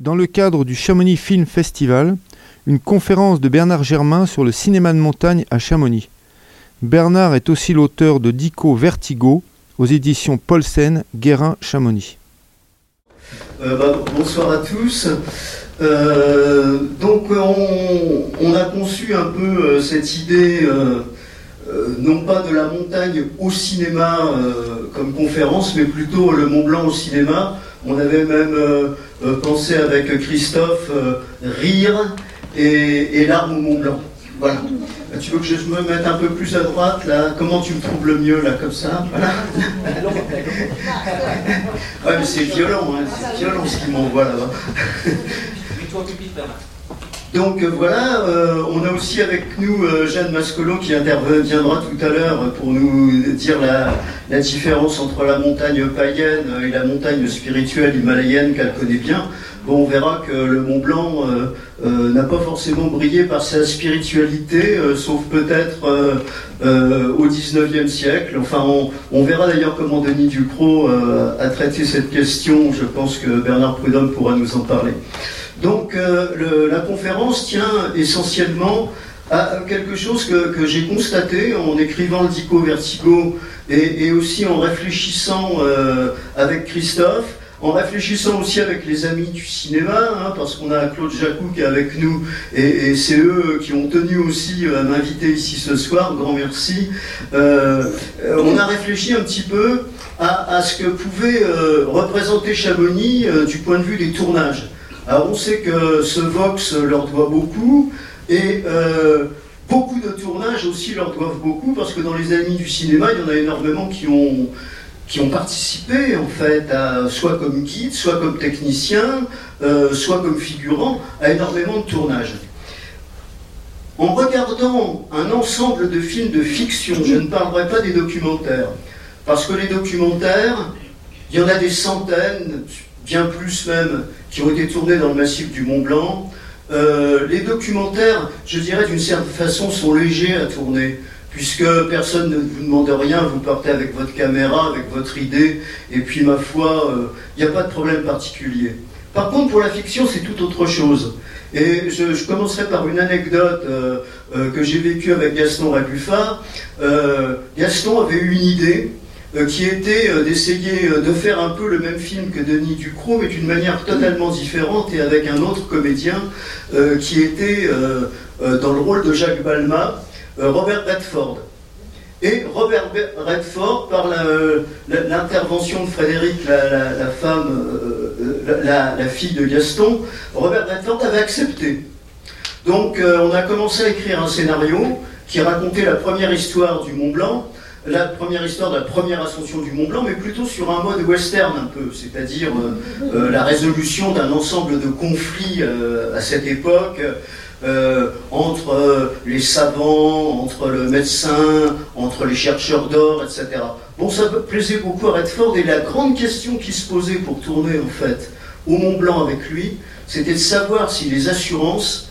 Dans le cadre du Chamonix Film Festival, une conférence de Bernard Germain sur le cinéma de montagne à Chamonix. Bernard est aussi l'auteur de Dico Vertigo aux éditions Paulsen, Guérin, Chamonix. Euh, bah, bonsoir à tous. Euh, donc on, a conçu un peu euh, cette idée, non pas de la montagne au cinéma comme conférence, mais plutôt le Mont Blanc au cinéma. On avait même pensé avec Christophe rire et, l'arme au Mont Blanc. Voilà. Tu veux que je me mette un peu plus à droite là? Comment tu me trouves le mieux là comme ça? Voilà. ouais mais c'est violent, hein. c'est violent ce qu'il m'envoie là-bas. Donc euh, voilà, euh, on a aussi avec nous euh, Jeanne Mascolo qui interviendra tout à l'heure pour nous dire la, différence entre la montagne païenne et la montagne spirituelle himalayenne qu'elle connaît bien. Bon, on verra que le Mont Blanc n'a pas forcément brillé par sa spiritualité, sauf peut-être au 19e siècle. Enfin, on, on verra d'ailleurs comment Denis Ducrot a traité cette question. Je pense que Bernard Prudhomme pourra nous en parler. Donc euh, la conférence tient essentiellement à quelque chose que, j'ai constaté en écrivant le Dico Vertigo et, aussi en réfléchissant euh, avec Christophe, en réfléchissant aussi avec les amis du cinéma, hein, parce qu'on a Claude Jacou qui est avec nous, et, c'est eux qui ont tenu aussi à m'inviter ici ce soir, grand merci. Euh, on a réfléchi un petit peu à, ce que pouvait représenter Chamonix du point de vue des tournages. Alors on sait que ce Vox leur doit beaucoup et euh, beaucoup de tournages aussi leur doivent beaucoup parce que dans les amis du cinéma, il y en a énormément qui ont, participé en fait, soit comme guide, soit comme technicien, euh, soit comme figurant, à énormément de tournages. En regardant un ensemble de films de fiction, je ne parlerai pas des documentaires, parce que les documentaires, il y en a des centaines, bien plus même, qui ont été tournés dans le massif du Mont Blanc. Euh, les documentaires, je dirais d'une certaine façon, sont légers à tourner, puisque personne ne vous demande rien, vous partez avec votre caméra, avec votre idée, et puis ma foi, il euh, n'y a pas de problème particulier. Par contre, pour la fiction, c'est tout autre chose. Et je, commencerai par une anecdote euh, que j'ai vécue avec Gaston Rabuffa. Gaston avait eu une idée, qui était euh, d'essayer euh, de faire un peu le même film que Denis Ducrot, mais d'une manière totalement différente et avec un autre comédien qui était dans le rôle de Jacques Balma, Robert Redford. Et Robert Redford, par l'intervention de Frédéric, la, femme, la, fille de Gaston, Robert Redford avait accepté. Donc on a commencé à écrire un scénario qui racontait la première histoire du Mont Blanc, la première histoire de la première ascension du Mont Blanc, mais plutôt sur un mode western un peu, c'est-à-dire euh, euh, la résolution d'un ensemble de conflits euh, à cette époque. entre les savants, entre le médecin, entre les chercheurs d'or, etc. Bon, ça plaisait beaucoup à Redford, et la grande question qui se posait pour tourner, en fait, au Mont Blanc avec lui, c'était de savoir si les assurances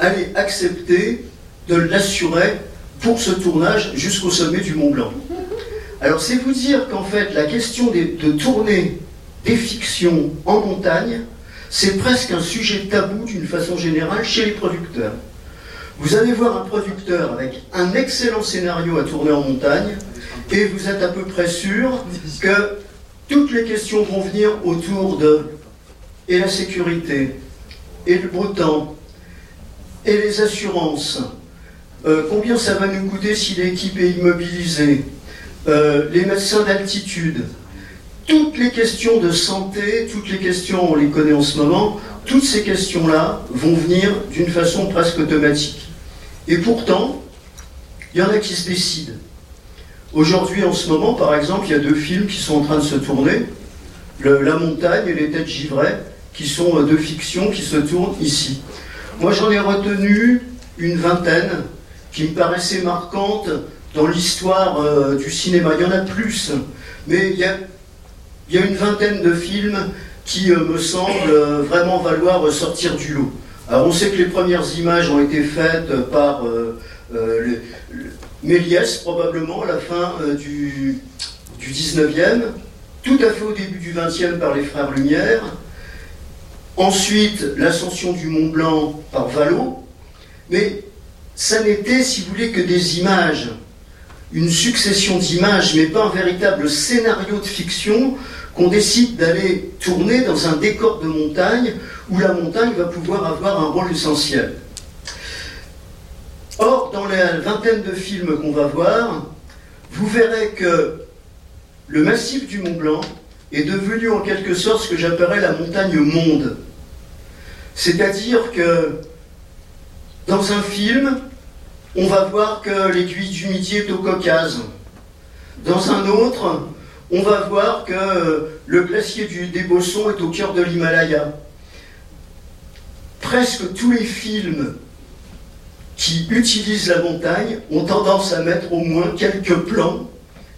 allaient accepter de l'assurer pour ce tournage jusqu'au sommet du Mont Blanc. Alors c'est vous dire qu'en fait la question de tourner des fictions en montagne, c'est presque un sujet tabou d'une façon générale chez les producteurs. Vous allez voir un producteur avec un excellent scénario à tourner en montagne et vous êtes à peu près sûr que toutes les questions vont venir autour de et la sécurité, et le beau temps, et les assurances, euh, combien ça va nous coûter si l'équipe est immobilisée euh, Les médecins d'altitude Toutes les questions de santé, toutes les questions, on les connaît en ce moment, toutes ces questions-là vont venir d'une façon presque automatique. Et pourtant, il y en a qui se décident. Aujourd'hui, en ce moment, par exemple, il y a deux films qui sont en train de se tourner, La montagne et Les têtes givrées, qui sont euh, deux fictions qui se tournent ici. Moi, j'en ai retenu une vingtaine qui me paraissait marquante dans l'histoire euh, du cinéma. Il y en a plus, mais il y a, une vingtaine de films qui euh, me semblent euh, vraiment valoir sortir du lot. Alors on sait que les premières images ont été faites par Méliès, probablement, à la fin du, du 19e, tout à fait au début du 20e par les Frères Lumière. Ensuite, l'ascension du Mont Blanc par Valo. Mais ça n'était, si vous voulez, que des images, une succession d'images, mais pas un véritable scénario de fiction qu'on décide d'aller tourner dans un décor de montagne où la montagne va pouvoir avoir un rôle essentiel. Or, dans la vingtaine de films qu'on va voir, vous verrez que le massif du Mont Blanc est devenu en quelque sorte ce que j'appellerais la montagne monde. C'est-à-dire que dans un film, on va voir que l'aiguille du Midi est au Caucase. Dans un autre, on va voir que le glacier des Bossons est au cœur de l'Himalaya. Presque tous les films qui utilisent la montagne ont tendance à mettre au moins quelques plans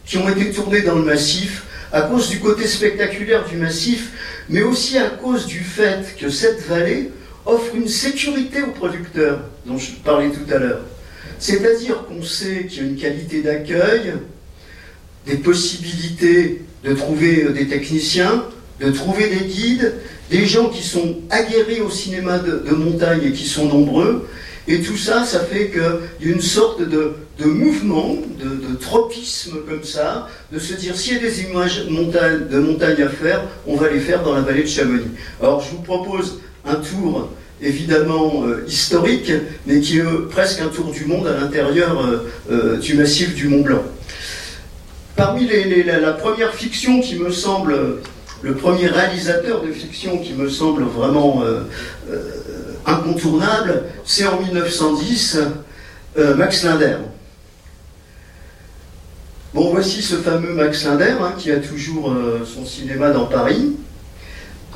qui ont été tournés dans le massif à cause du côté spectaculaire du massif, mais aussi à cause du fait que cette vallée offre une sécurité aux producteurs, dont je parlais tout à l'heure. C'est-à-dire qu'on sait qu'il y a une qualité d'accueil, des possibilités de trouver euh, des techniciens, de trouver des guides, des gens qui sont aguerris au cinéma de, montagne et qui sont nombreux. Et tout ça, ça fait qu'il y a une sorte de, mouvement, de, tropisme comme ça, de se dire s'il y a des images de montagne à faire, on va les faire dans la vallée de Chamonix. Alors je vous propose un tour évidemment euh, historique, mais qui est presque un tour du monde à l'intérieur euh, du massif du Mont Blanc. Parmi la, première fiction qui me semble, le premier réalisateur de fiction qui me semble vraiment euh, euh, incontournable, c'est en 1910 euh, Max Linder. Bon, voici ce fameux Max Linder hein, qui a toujours son cinéma dans Paris.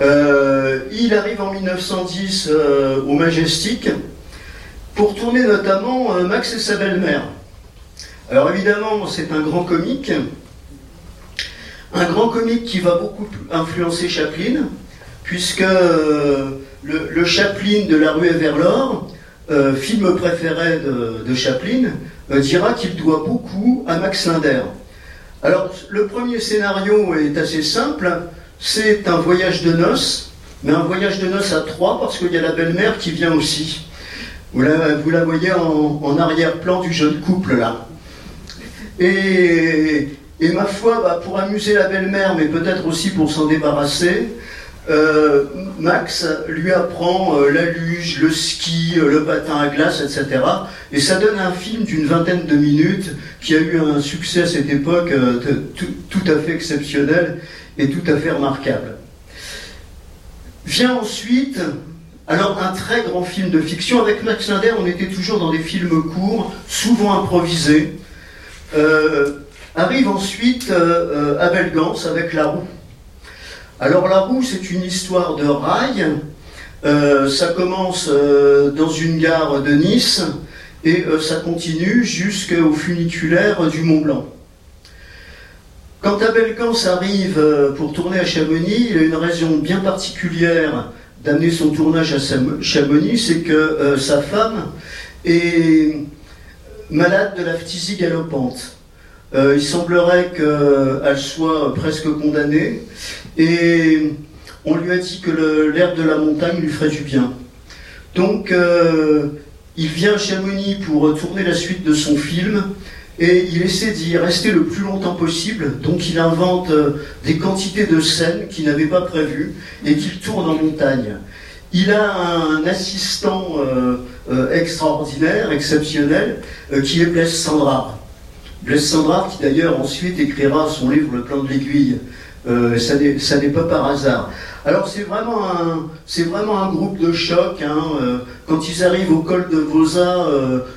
Il arrive en 1910 au Majestic pour tourner notamment Max et sa belle-mère. Alors évidemment, c'est un grand comique, un grand comique qui va beaucoup influencer Chaplin, puisque euh, le, Chaplin de La rue vers l'or, euh, film préféré de, Chaplin, euh, dira qu'il doit beaucoup à Max Linder. Alors, le premier scénario est assez simple, c'est un voyage de noces, mais un voyage de noces à trois, parce qu'il y a la belle-mère qui vient aussi. Vous la, voyez en, en arrière-plan du jeune couple là. Et, ma foi, bah, pour amuser la belle-mère, mais peut-être aussi pour s'en débarrasser, euh, Max lui apprend euh, la luge, le ski, euh, le patin à glace, etc. Et ça donne un film d'une vingtaine de minutes qui a eu un succès à cette époque tout, à fait exceptionnel et tout à fait remarquable. Vient ensuite, alors un très grand film de fiction. Avec Max Linder, on était toujours dans des films courts, souvent improvisés. Euh, arrive ensuite euh, euh, Abel Gans avec La Roue. Alors La Roue, c'est une histoire de rail. ça commence dans une gare de Nice et ça continue jusqu'au funiculaire du Mont Blanc. Quand Abel Gans arrive pour tourner à Chamonix, il a une raison bien particulière d'amener son tournage à Chamonix, c'est que sa femme est malade de la phtisie galopante. Euh, il semblerait qu'elle soit presque condamnée et on lui a dit que l'herbe de la montagne lui ferait du bien. Donc euh, il vient à Chamonix pour tourner la suite de son film et il essaie d'y rester le plus longtemps possible. Donc il invente euh, des quantités de scènes qu'il n'avait pas prévues et qu'il tourne en montagne. Il a un assistant euh, extraordinaire, exceptionnel, euh, qui est Blaise Sandrard. Blaise Sandrard qui d'ailleurs ensuite écrira son livre Le plan de l'aiguille. Euh, ça n'est pas par hasard. Alors c'est vraiment un groupe de choc. Hein, quand ils arrivent au col de Vosa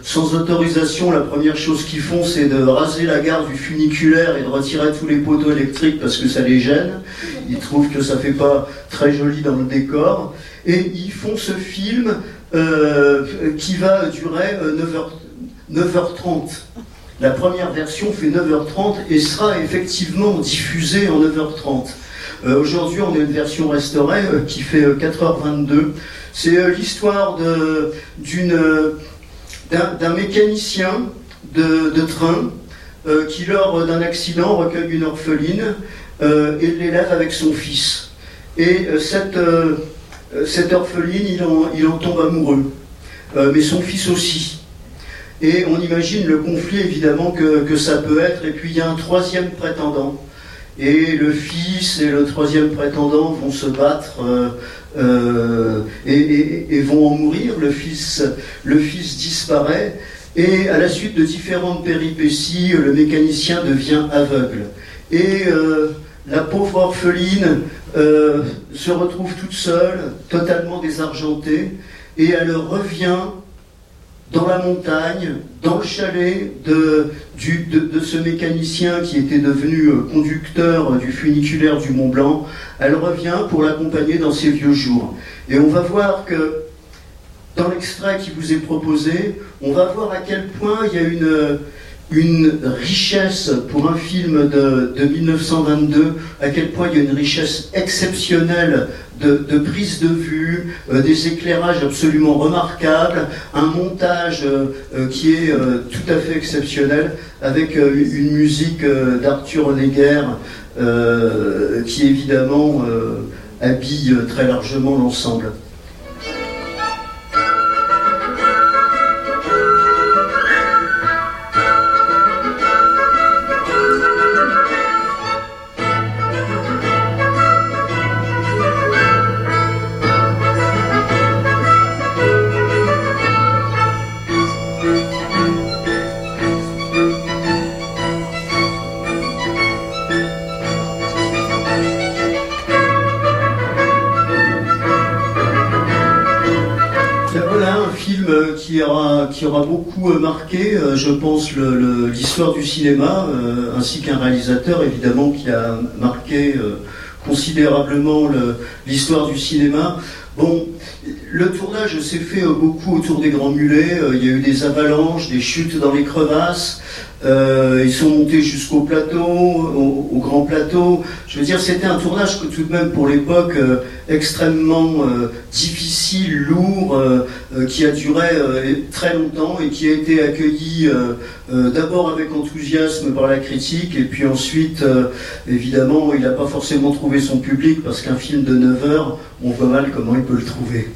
sans autorisation, la première chose qu'ils font c'est de raser la gare du funiculaire et de retirer tous les poteaux électriques parce que ça les gêne. Ils trouvent que ça fait pas très joli dans le décor et ils font ce film euh, qui va durer 9h, euh, 9h30. La première version fait 9h30 et sera effectivement diffusée en 9h30. Euh, aujourd'hui, on a une version restaurée qui fait 4h22. C'est l'histoire d'un mécanicien de, train qui, lors d'un accident, recueille une orpheline et l'élève avec son fils. Et cette orpheline, il en tombe amoureux, mais son fils aussi. Et on imagine le conflit évidemment que, que, ça peut être. Et puis il y a un troisième prétendant. Et le fils et le troisième prétendant vont se battre euh, et, et, vont en mourir. Le fils, disparaît. Et à la suite de différentes péripéties, le mécanicien devient aveugle. Et euh, la pauvre orpheline euh, se retrouve toute seule, totalement désargentée, et elle revient dans la montagne, dans le chalet de, ce mécanicien qui était devenu euh, conducteur du funiculaire du Mont Blanc. Elle revient pour l'accompagner dans ses vieux jours. Et on va voir que dans l'extrait qui vous est proposé, on va voir à quel point il y a une, une richesse pour un film de, 1922, à quel point il y a une richesse exceptionnelle de, prise de vue, euh, des éclairages absolument remarquables, un montage euh, euh, qui est tout à fait exceptionnel, avec une musique d'Arthur Leguer qui évidemment habille très largement l'ensemble. Qui aura beaucoup euh, marqué, euh, je pense, l'histoire du cinéma, euh, ainsi qu'un réalisateur, évidemment, qui a marqué considérablement l'histoire du cinéma. Bon, le tournage s'est fait beaucoup autour des Grands Mulets. Il y a eu des avalanches, des chutes dans les crevasses. Euh, ils sont montés jusqu'au plateau, au, grand plateau. Je veux dire, c'était un tournage que tout de même pour l'époque euh, extrêmement euh, difficile, lourd, qui a duré très longtemps et qui a été accueilli d'abord avec enthousiasme par la critique et puis ensuite, évidemment, il n'a pas forcément trouvé son public parce qu'un film de 9 heures, on voit mal comment il peut le trouver.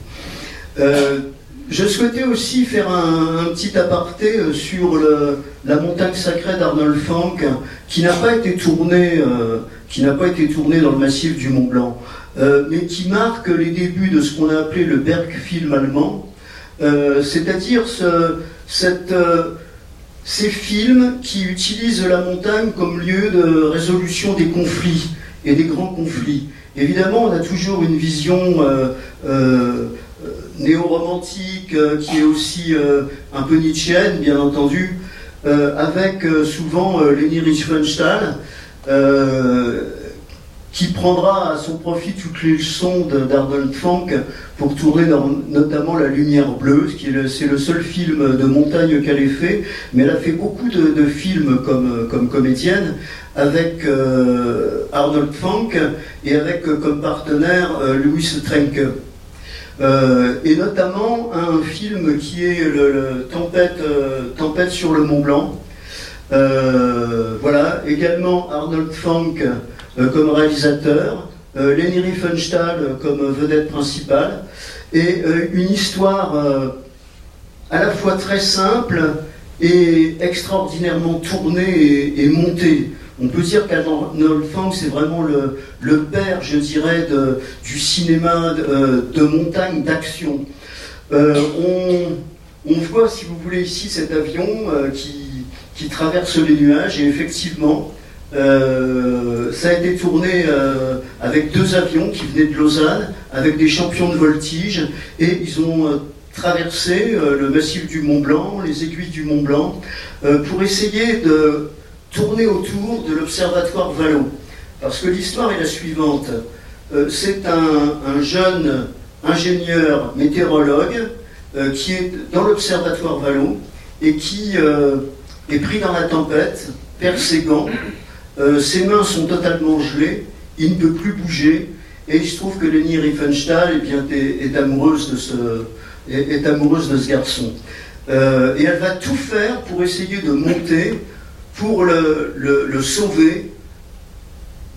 Je souhaitais aussi faire un, petit aparté euh, sur la montagne sacrée d'Arnold Fanck, qui n'a pas été tournée, euh, qui n'a pas été tournée dans le massif du Mont Blanc, euh, mais qui marque les débuts de ce qu'on a appelé le Bergfilm allemand, c'est-à-dire ces films qui utilisent la montagne comme lieu de résolution des conflits et des grands conflits. Évidemment, on a toujours une vision néo-romantique, euh, qui est aussi euh, un peu nietzschéenne, bien entendu, euh, avec souvent Leni Riefenstahl, qui prendra à son profit toutes les leçons d'Arnold Fanck pour tourner notamment La Lumière Bleue, qui est c'est le seul film de montagne qu'elle ait fait, mais elle a fait beaucoup de, films comme, comme comédienne avec Arnold Fanck et avec comme partenaire Louis Trenke. Euh, et notamment un film qui est euh, Tempête sur le Mont Blanc. Euh, voilà, également Arnold Fanck comme réalisateur, Leni Riefenstahl comme vedette principale, et une histoire à la fois très simple et extraordinairement tournée et montée. On peut dire qu'Arnold Funk, c'est vraiment le, père, je dirais, du cinéma de, euh, montagne, d'action. Euh, on, voit, si vous voulez, ici cet avion euh, qui, traverse les nuages, et effectivement, ça a été tourné avec deux avions qui venaient de Lausanne, avec des champions de voltige, et ils ont traversé le massif du Mont Blanc, les aiguilles du Mont Blanc, pour essayer de tourner autour de l'Observatoire Vallon. Parce que l'histoire est la suivante. Euh, c'est un, jeune ingénieur météorologue euh, qui est dans l'Observatoire Vallon et qui euh, est pris dans la tempête, perd ses gants, ses mains sont totalement gelées, il ne peut plus bouger, et il se trouve que Leni Riefenstahl eh bien, est, amoureuse de ce, est, amoureuse de ce garçon. et elle va tout faire pour essayer de monter pour le, sauver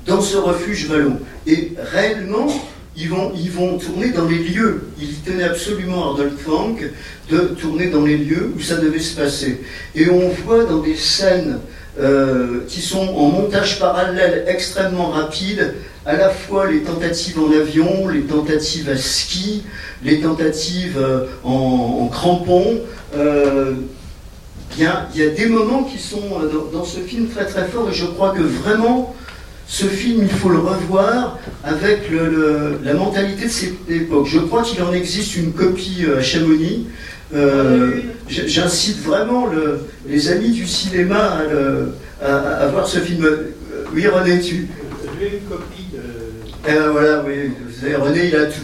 dans ce refuge vallon. Et réellement, ils vont, ils vont tourner dans les lieux. Il tenait absolument Arnold Fanck de tourner dans les lieux où ça devait se passer. Et on voit dans des scènes euh, qui sont en montage parallèle extrêmement rapide, à la fois les tentatives en avion, les tentatives à ski, les tentatives euh, en, crampons. Euh, il y, a des moments qui sont dans, ce film très très forts et je crois que vraiment ce film, il faut le revoir avec la mentalité de cette époque. Je crois qu'il en existe une copie à Chamonix. J'incite vraiment les amis du cinéma à, voir ce film. Oui, René, tu. Une copie Eh ben voilà, René, il a tout.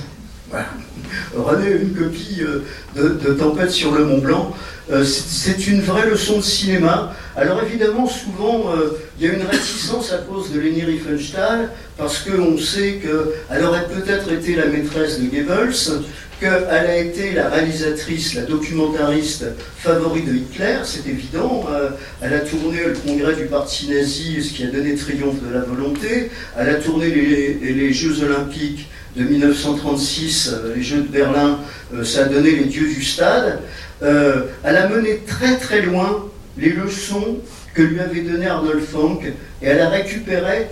René une copie euh, de, Tempête sur le Mont Blanc. Euh, c'est une vraie leçon de cinéma. Alors évidemment, souvent, euh, il y a une réticence à cause de Leni Riefenstahl, parce qu'on sait qu'elle aurait peut-être été la maîtresse de Goebbels, qu'elle a été la réalisatrice, la documentariste favorite de Hitler, c'est évident. Euh, elle a tourné le congrès du parti nazi, ce qui a donné triomphe de la volonté. Elle a tourné les, Jeux olympiques de 1936, euh, les Jeux de Berlin, euh, ça a donné les dieux du stade. elle a mené très très loin les leçons que lui avait donné Arnold Fanck et elle a récupéré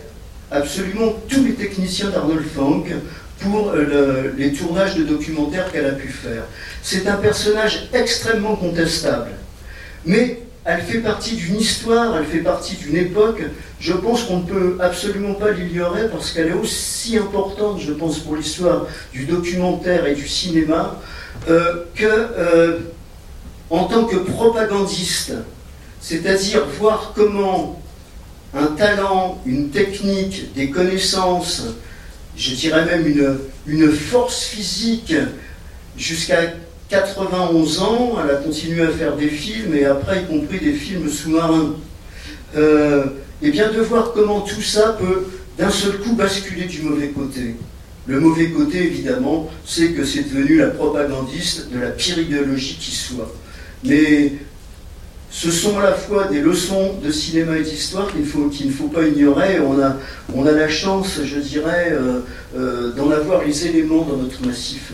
absolument tous les techniciens d'Arnold Fanck pour euh, les tournages de documentaires qu'elle a pu faire. C'est un personnage extrêmement contestable, mais elle fait partie d'une histoire, elle fait partie d'une époque. Je pense qu'on ne peut absolument pas l'ignorer parce qu'elle est aussi importante, je pense, pour l'histoire du documentaire et du cinéma euh, que euh, en tant que propagandiste, c'est-à-dire voir comment un talent, une technique, des connaissances, je dirais même une, une force physique jusqu'à 91 ans. Elle a continué à faire des films et après, y compris des films sous-marins. Euh, et bien de voir comment tout ça peut d'un seul coup basculer du mauvais côté. Le mauvais côté, évidemment, c'est que c'est devenu la propagandiste de la pire idéologie qui soit. Mais ce sont à la fois des leçons de cinéma et d'histoire qu'il ne faut pas ignorer. On a, la chance, je dirais, euh, euh, d'en avoir les éléments dans notre massif.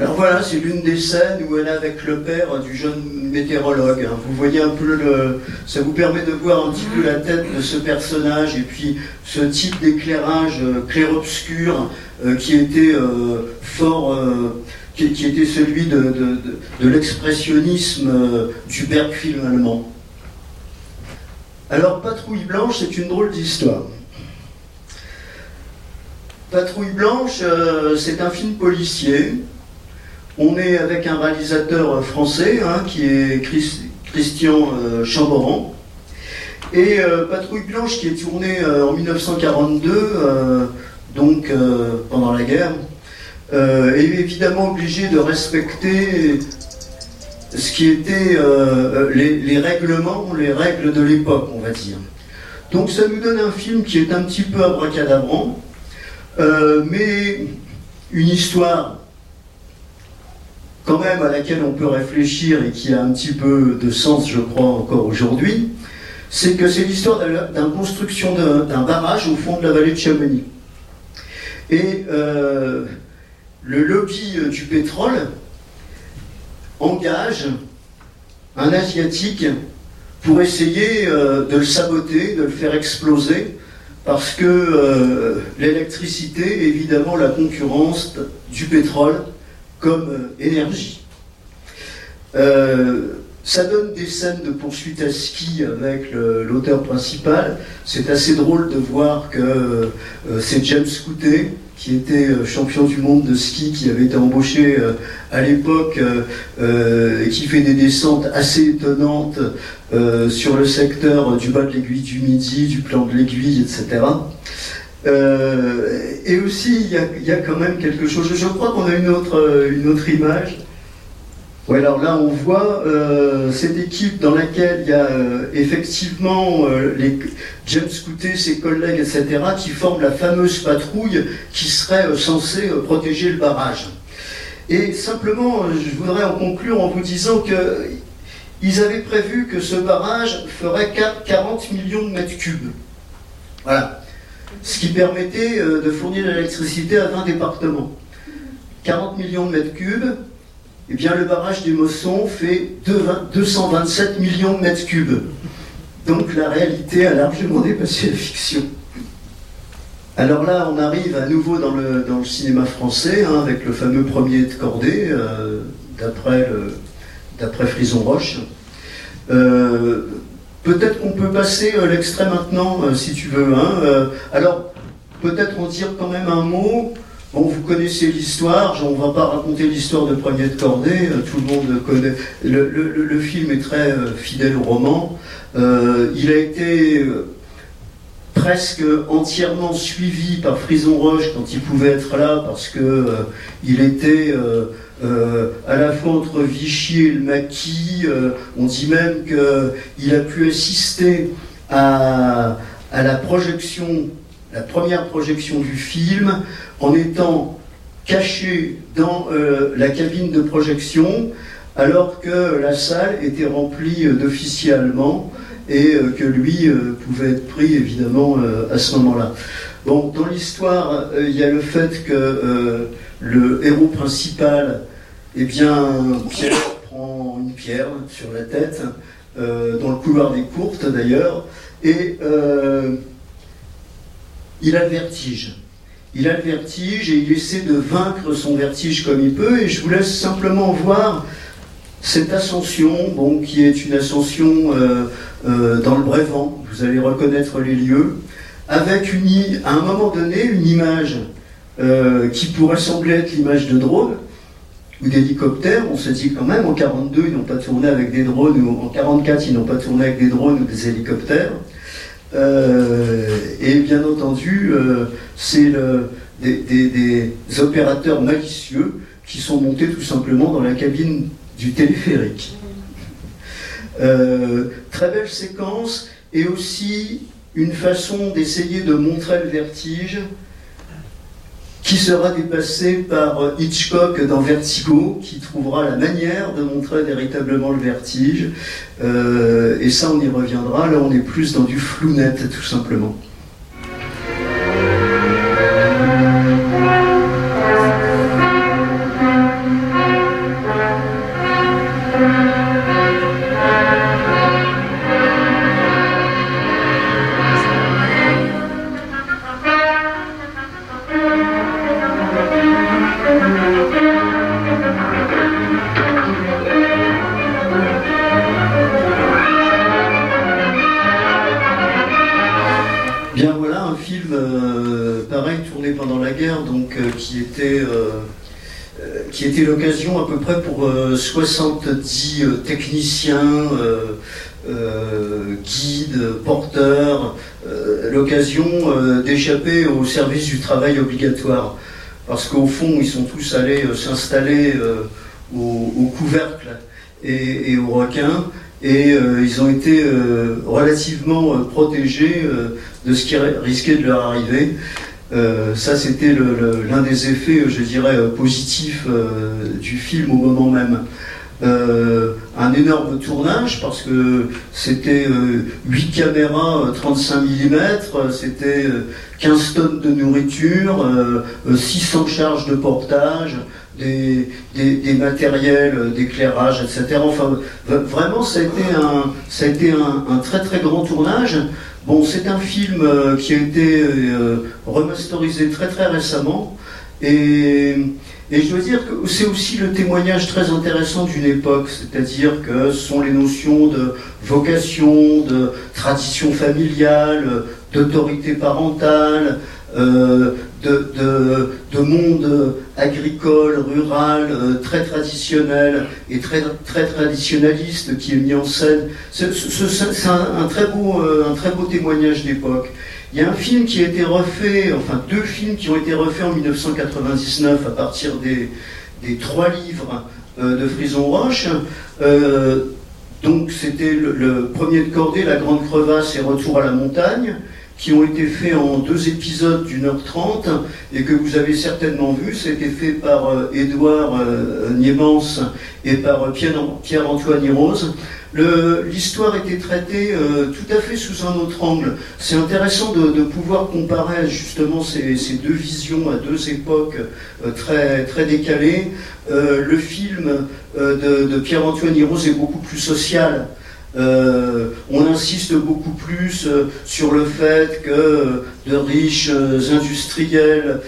Alors voilà, c'est l'une des scènes où elle est avec le père du jeune météorologue. Hein. Vous voyez un peu. Ça vous permet de voir un petit peu la tête de ce personnage et puis ce type d'éclairage euh, clair-obscur qui était fort qui, était celui de, l'expressionnisme euh, du Bergfilm allemand. Alors, Patrouille Blanche, c'est une drôle d'histoire. Patrouille Blanche, euh, c'est un film policier. On est avec un réalisateur français, hein, qui est Christian euh, Chamboran. Et Patrouille Blanche, qui est tourné en 1942, donc pendant la guerre, euh, évidemment obligé de respecter ce qui était euh, les, règlements, les règles de l'époque, on va dire. Donc ça nous donne un film qui est un petit peu abracadabrant, euh, mais une histoire quand même à laquelle on peut réfléchir et qui a un petit peu de sens, je crois, encore aujourd'hui, c'est que c'est l'histoire d'une construction d'un barrage au fond de la vallée de Chamonix. Et le lobby euh, du pétrole engage un Asiatique pour essayer euh, de le saboter, de le faire exploser, parce que euh, l'électricité est évidemment la concurrence du pétrole comme énergie. ça donne des scènes de poursuite à ski avec l'auteur principal. C'est assez drôle de voir que c'est James Coutet qui était euh, champion du monde de ski, qui avait été embauché euh, à l'époque euh, et qui fait des descentes assez étonnantes sur le secteur du bas de l'aiguille du Midi, du plan de l'aiguille, etc. et aussi, il y, a, quand même quelque chose. Je crois qu'on a une autre, une autre image. Oui, alors là, on voit cette équipe dans laquelle il y a effectivement les James Coutet, ses collègues, etc., qui forment la fameuse patrouille qui serait censée protéger le barrage. Et simplement, je voudrais en conclure en vous disant que ils avaient prévu que ce barrage ferait 40 millions de mètres cubes. Voilà. ce qui permettait de fournir l'électricité à 20 départements. 40 millions de mètres cubes, eh bien le barrage du Mosson fait 227 millions de mètres cubes. Donc la réalité a largement dépassé la fiction. Alors là, on arrive à nouveau dans le, cinéma français, hein, avec le fameux premier de Cordée, euh, d'après Frison Roche. Euh, peut-être qu'on peut passer euh, l'extrait maintenant, si tu veux. Hein, alors, peut-être en dire quand même un mot Bon, vous connaissez l'histoire, on ne va pas raconter l'histoire de Premier de Cordée, tout le monde connaît. Le, film est très fidèle au roman. Euh, il a été presque entièrement suivi par Frison Roche quand il pouvait être là, parce que il était à la fois entre Vichy et le Maquis. on dit même qu'il a pu assister à, la projection la première projection du film en étant caché dans euh, la cabine de projection alors que la salle était remplie d'officiers allemands et euh, que lui euh, pouvait être pris évidemment à ce moment-là. Bon, dans l'histoire, il y a le fait que le héros principal, eh bien, Pierre prend une pierre sur la tête, dans le couloir des courtes d'ailleurs, et il a le vertige. Il a le vertige et il essaie de vaincre son vertige comme il peut. Et je vous laisse simplement voir cette ascension, qui est une ascension euh, euh, dans le Brévent. Vous allez reconnaître les lieux, avec une, à un moment donné une image euh, qui pourrait sembler être l'image de drone ou d'hélicoptère. On se dit quand même, en 42, ils n'ont pas tourné avec des drones, ou en 44, ils n'ont pas tourné avec des drones ou des hélicoptères. Et bien entendu, c'est des, opérateurs malicieux qui sont montés tout simplement dans la cabine du téléphérique. Euh, très belle séquence et aussi une façon d'essayer de montrer le vertige qui sera dépassé par Hitchcock dans Vertigo, qui trouvera la manière de montrer véritablement le vertige. Euh, et ça, on y reviendra. Là, on est plus dans du flou net, tout simplement. C'était l'occasion à peu près pour 70 euh, euh, techniciens, euh, guides, porteurs, l'occasion d'échapper au service du travail obligatoire. Parce qu'au fond, ils sont tous allés s'installer au, couvercle et, au requin, et ils ont été relativement protégés de ce qui risquait de leur arriver. Euh, ça, c'était l'un des effets, je dirais, euh, positifs euh, du film au moment même. un énorme tournage parce que c'était 8 caméras 35 mm, c'était 15 tonnes de nourriture, 600 charges de portage, des, matériels d'éclairage, etc. Enfin, vraiment, ça a été un, ça a été un très très grand tournage. Bon, c'est un film euh, qui a été euh, remasterisé très très récemment. Et, je dois dire que c'est aussi le témoignage très intéressant d'une époque, c'est-à-dire que ce sont les notions de vocation, de tradition familiale, d'autorité parentale, euh, de, monde agricole, rural, euh, très traditionnel et très, très traditionnaliste qui est mis en scène. C'est un, très beau, euh, un très beau témoignage d'époque. Il y a un film qui a été refait, enfin deux films qui ont été refaits en 1999 à partir des, trois livres euh, de Frison Roche. donc c'était le, le, premier de cordée, La Grande Crevasse et Retour à la montagne qui ont été faits en deux épisodes d'une heure trente et que vous avez certainement vu. C'était fait par euh, Édouard euh, Niemans et par euh, Pierre-Antoine Hirose. l'histoire était traitée euh, tout à fait sous un autre angle. C'est intéressant de, pouvoir comparer justement ces, deux visions à deux époques très, très décalées. Le film de, de Pierre-Antoine Hirose est beaucoup plus social. Euh, on insiste beaucoup plus euh, sur le fait que de riches euh, industriels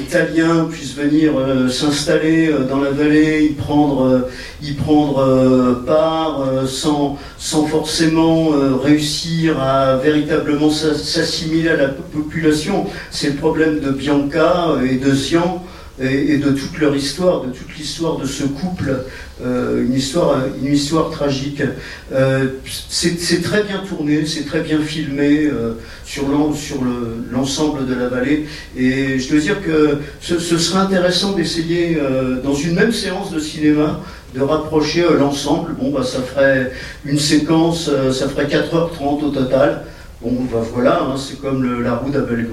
italiens puissent venir s'installer dans la vallée, y prendre, y prendre part sans, sans forcément réussir à véritablement s'assimiler à la population. C'est le problème de Bianca et de Zian et, de toute leur histoire, de toute l'histoire de ce couple, euh, une, histoire, une histoire tragique. Euh, c'est très bien tourné, c'est très bien filmé euh, sur l'ensemble de la vallée. Et je dois dire que ce, serait intéressant d'essayer, dans une même séance de cinéma, de rapprocher l'ensemble. Bon, bah, ça ferait une séquence, ça ferait 4h30 au total. Bon, bah, voilà, hein, c'est comme la roue d'Abel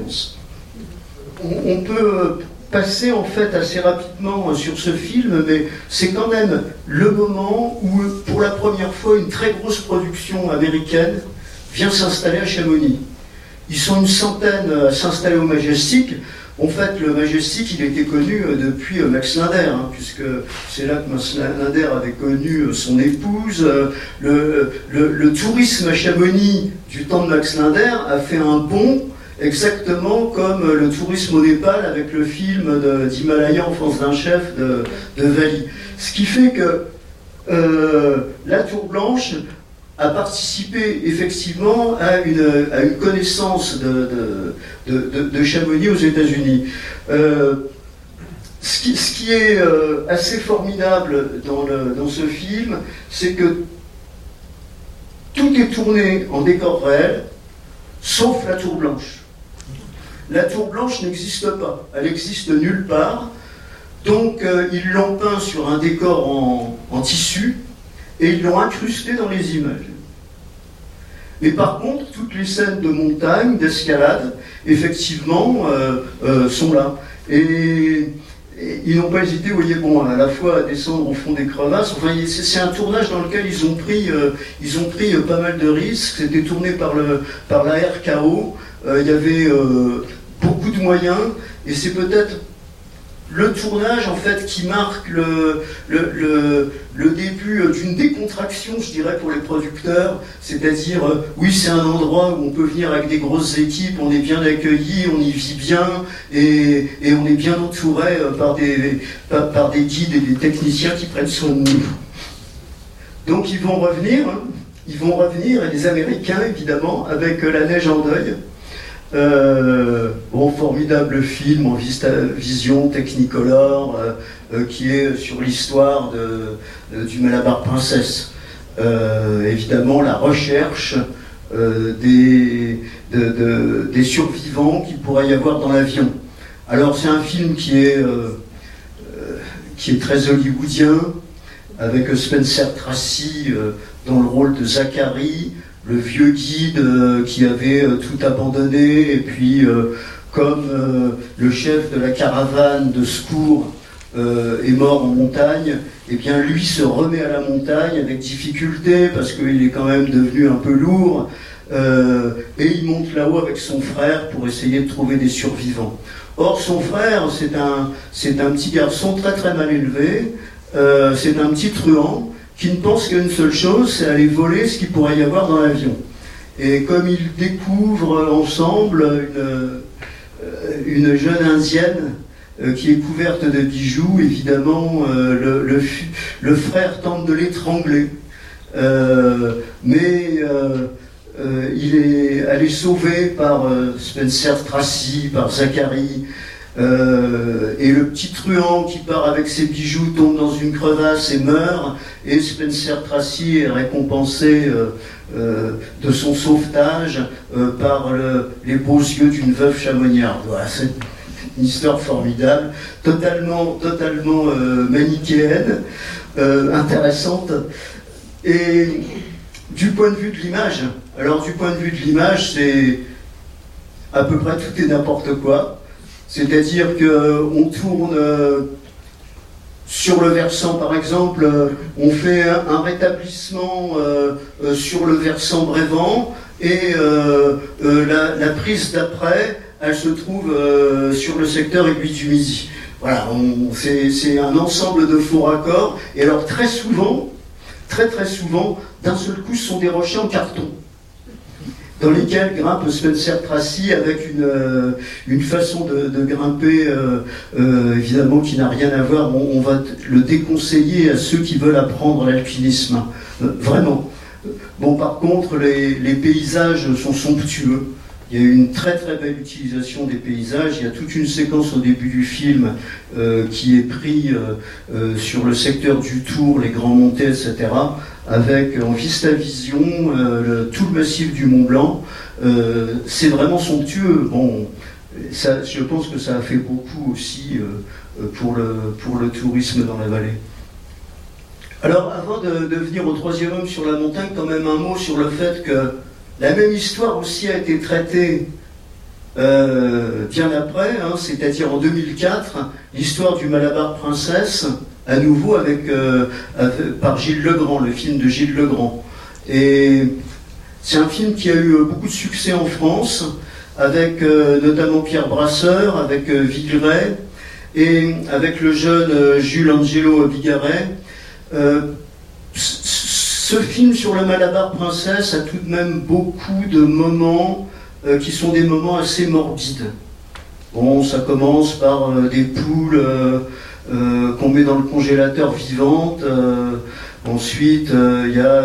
on, on peut passer en fait assez rapidement euh, sur ce film, mais c'est quand même le moment où, pour la première fois, une très grosse production américaine vient s'installer à Chamonix. Ils sont une centaine à s'installer au Majestic. En fait, le Majestic, il était connu euh, depuis euh, Max Linder, hein, puisque c'est là que Max Linder avait connu son épouse. Le, le tourisme à Chamonix du temps de Max Linder a fait un bond exactement comme le tourisme au Népal avec le film d'Himalaya en France d'un chef de, de Vali. Ce qui fait que euh, la Tour Blanche a participé effectivement à une, connaissance de, de, Chamonix aux États-Unis. Euh, ce, qui, est euh, assez formidable dans, le, dans ce film, c'est que tout est tourné en décor réel, sauf la Tour Blanche. La tour blanche n'existe pas, elle existe nulle part. Donc euh, ils l'ont peint sur un décor en, tissu et ils l'ont incrusté dans les images. Mais par contre, toutes les scènes de montagne, d'escalade, effectivement, euh, euh, sont là. Et, ils n'ont pas hésité, voyez, bon, à la fois à descendre au fond des crevasses. Enfin, c'est un tournage dans lequel ils ont pris, ils ont pris pas mal de risques. C'était tourné par, le, par la RKO. il y avait beaucoup de moyens, et c'est peut-être le tournage en fait qui marque le, début d'une décontraction, je dirais, pour les producteurs. C'est-à-dire, euh, oui, c'est un endroit où on peut venir avec des grosses équipes, on est bien accueilli, on y vit bien, et, on est bien entouré euh, par des, par, des guides et des techniciens qui prennent soin de nous. Donc ils vont revenir, hein. ils vont revenir, et les Américains évidemment, avec euh, la neige en deuil. Euh, bon, formidable film en vision technicolor euh, euh, qui est sur l'histoire du Malabar Princesse. évidemment, la recherche des, des survivants qu'il pourrait y avoir dans l'avion. Alors, c'est un film qui est, qui est très hollywoodien, avec Spencer Tracy dans le rôle de Zachary, le vieux guide euh, qui avait euh, tout abandonné, et puis euh, comme le chef de la caravane de secours est mort en montagne, et eh bien lui se remet à la montagne avec difficulté parce qu'il est quand même devenu un peu lourd. et il monte là-haut avec son frère pour essayer de trouver des survivants. Or, son frère, c'est un, c'est un petit garçon très très mal élevé, c'est un petit truand, qui ne pense qu'à une seule chose, c'est aller voler ce qu'il pourrait y avoir dans l'avion. Et comme ils découvrent ensemble une, euh, une jeune indienne euh, qui est couverte de bijoux, évidemment, euh, le, le, frère tente de l'étrangler. mais il est, elle est sauvée par Spencer Tracy, par Zachary, euh, et le petit truand qui part avec ses bijoux tombe dans une crevasse et meurt. Et Spencer Tracy est récompensé euh, euh, de son sauvetage par les beaux yeux d'une veuve chamonnière. Voilà, c'est une histoire formidable, totalement, totalement manichéenne, intéressante. Et du point de vue de l'image, alors du point de vue de l'image, c'est à peu près tout et n'importe quoi. C'est-à-dire qu'on tourne euh, sur le versant, par exemple, on fait un, rétablissement sur le versant Brévent et la, prise d'après, elle se trouve sur le secteur aiguille du Midi. Voilà, c'est un ensemble de faux raccords. Et alors très souvent, très très souvent, d'un seul coup, ce sont des rochers en carton dans lesquels grimpe Spencer Tracy avec une, euh, une façon de, grimper euh, euh, évidemment qui n'a rien à voir. on va le déconseiller à ceux qui veulent apprendre l'alpinisme. vraiment. Bon, par contre, les paysages sont somptueux. Il y a une très très belle utilisation des paysages. Il y a toute une séquence au début du film euh, qui est prise euh, euh, sur le secteur du Tour, les grands montées, etc. Avec en vista vision tout le massif du Mont Blanc. c'est vraiment somptueux. Bon, je pense que ça a fait beaucoup aussi pour, le, pour le tourisme dans la vallée. Alors, avant de, de venir au troisième homme sur la montagne, quand même un mot sur le fait que la même histoire aussi a été traitée euh, bien après, hein, c'est-à-dire en 2004, l'histoire du Malabar Princesse, à nouveau euh, par Gilles Legrand, le film de Gilles Legrand. Et c'est un film qui a eu beaucoup de succès en France, avec euh, notamment Pierre Brasseur, avec Villeray, et avec le jeune Jules Angelo Bigaret ce film sur le Malabar Princesse a tout de même beaucoup de moments euh, qui sont des moments assez morbides. Bon, ça commence par euh, des poules euh, qu'on met dans le congélateur vivantes. ensuite, il y a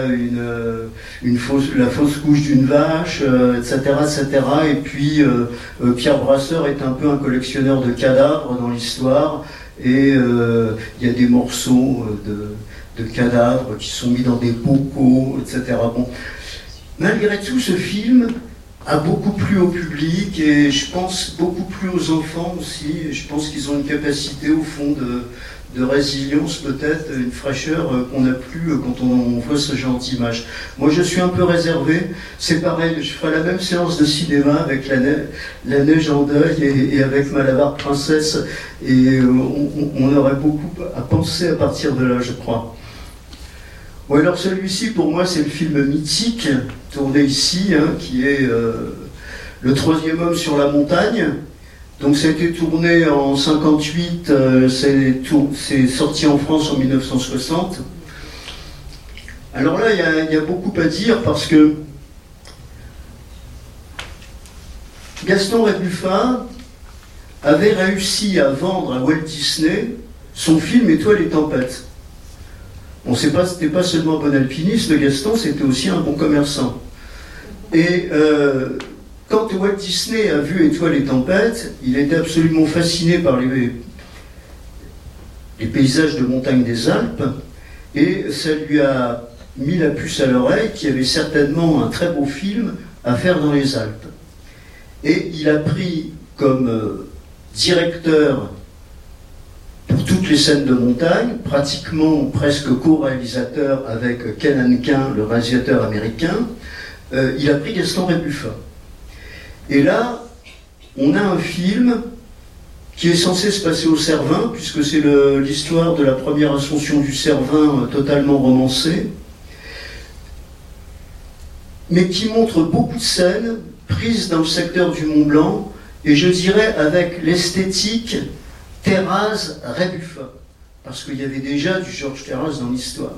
la fausse couche d'une vache, etc., etc. Et puis, Pierre Brasseur est un peu un collectionneur de cadavres dans l'histoire. Et il y a des morceaux de de cadavres qui sont mis dans des bocaux, etc. Bon. Malgré tout, ce film a beaucoup plu au public et je pense beaucoup plu aux enfants aussi. Je pense qu'ils ont une capacité au fond de, résilience peut-être, une fraîcheur euh, qu'on n'a plus euh, quand on, voit ce genre d'image. Moi je suis un peu réservé, c'est pareil, je ferai la même séance de cinéma avec La, neige, en deuil et, avec Malabar Princesse et euh, on aurait beaucoup à penser à partir de là je crois alors celui-ci, pour moi, c'est le film mythique, tourné ici, hein, qui est euh, Le troisième homme sur la montagne. Donc ça a été tourné en 58, euh, c'est sorti en France en 1960. Alors là, il y, a beaucoup à dire parce que Gaston Rébuffat avait réussi à vendre à Walt Disney son film Étoile et tempête. On sait pas, c'était pas seulement un bon alpiniste, Gaston, c'était aussi un bon commerçant. Et euh, quand Walt Disney a vu Étoiles et tempêtes, il était absolument fasciné par les, les paysages de montagne des Alpes, et ça lui a mis la puce à l'oreille qu'il y avait certainement un très beau film à faire dans les Alpes. Et il a pris comme euh, directeur pour toutes les scènes de montagne, pratiquement presque co-réalisateur avec Ken Ankin, le réalisateur américain, euh, il a pris Gaston Rébuffat. Et là, on a un film qui est censé se passer au Cervin, puisque c'est l'histoire de la première ascension du Cervin euh, totalement romancée, mais qui montre beaucoup de scènes prises dans le secteur du Mont Blanc, et je dirais avec l'esthétique Terraz Rébuffat, parce qu'il y avait déjà du Georges Terraz dans l'histoire.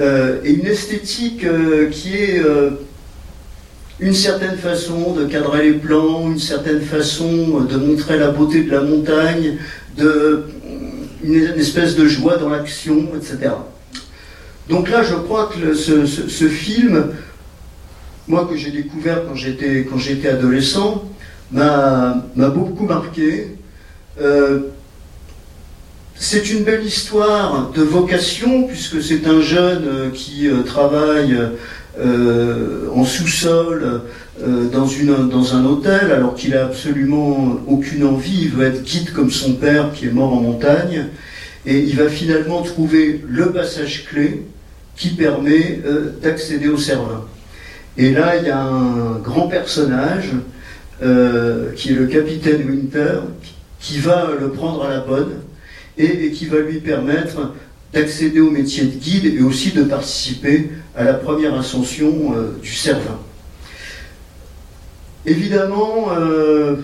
Euh, et une esthétique euh, qui est euh, une certaine façon de cadrer les plans, une certaine façon de montrer la beauté de la montagne, de, une, espèce de joie dans l'action, etc. Donc là, je crois que ce, film, moi que j'ai découvert quand j'étais adolescent, m'a beaucoup marqué euh, c'est une belle histoire de vocation, puisque c'est un jeune euh, qui euh, travaille en sous-sol dans, dans un hôtel, alors qu'il a absolument aucune envie, il veut être guide comme son père qui est mort en montagne, et il va finalement trouver le passage clé qui permet d'accéder au Cervin. Et là, il y a un grand personnage qui est le capitaine Winter, va le prendre à la bonne et, qui va lui permettre d'accéder au métier de guide et aussi de participer à la première ascension euh, du Cervin. Évidemment, euh,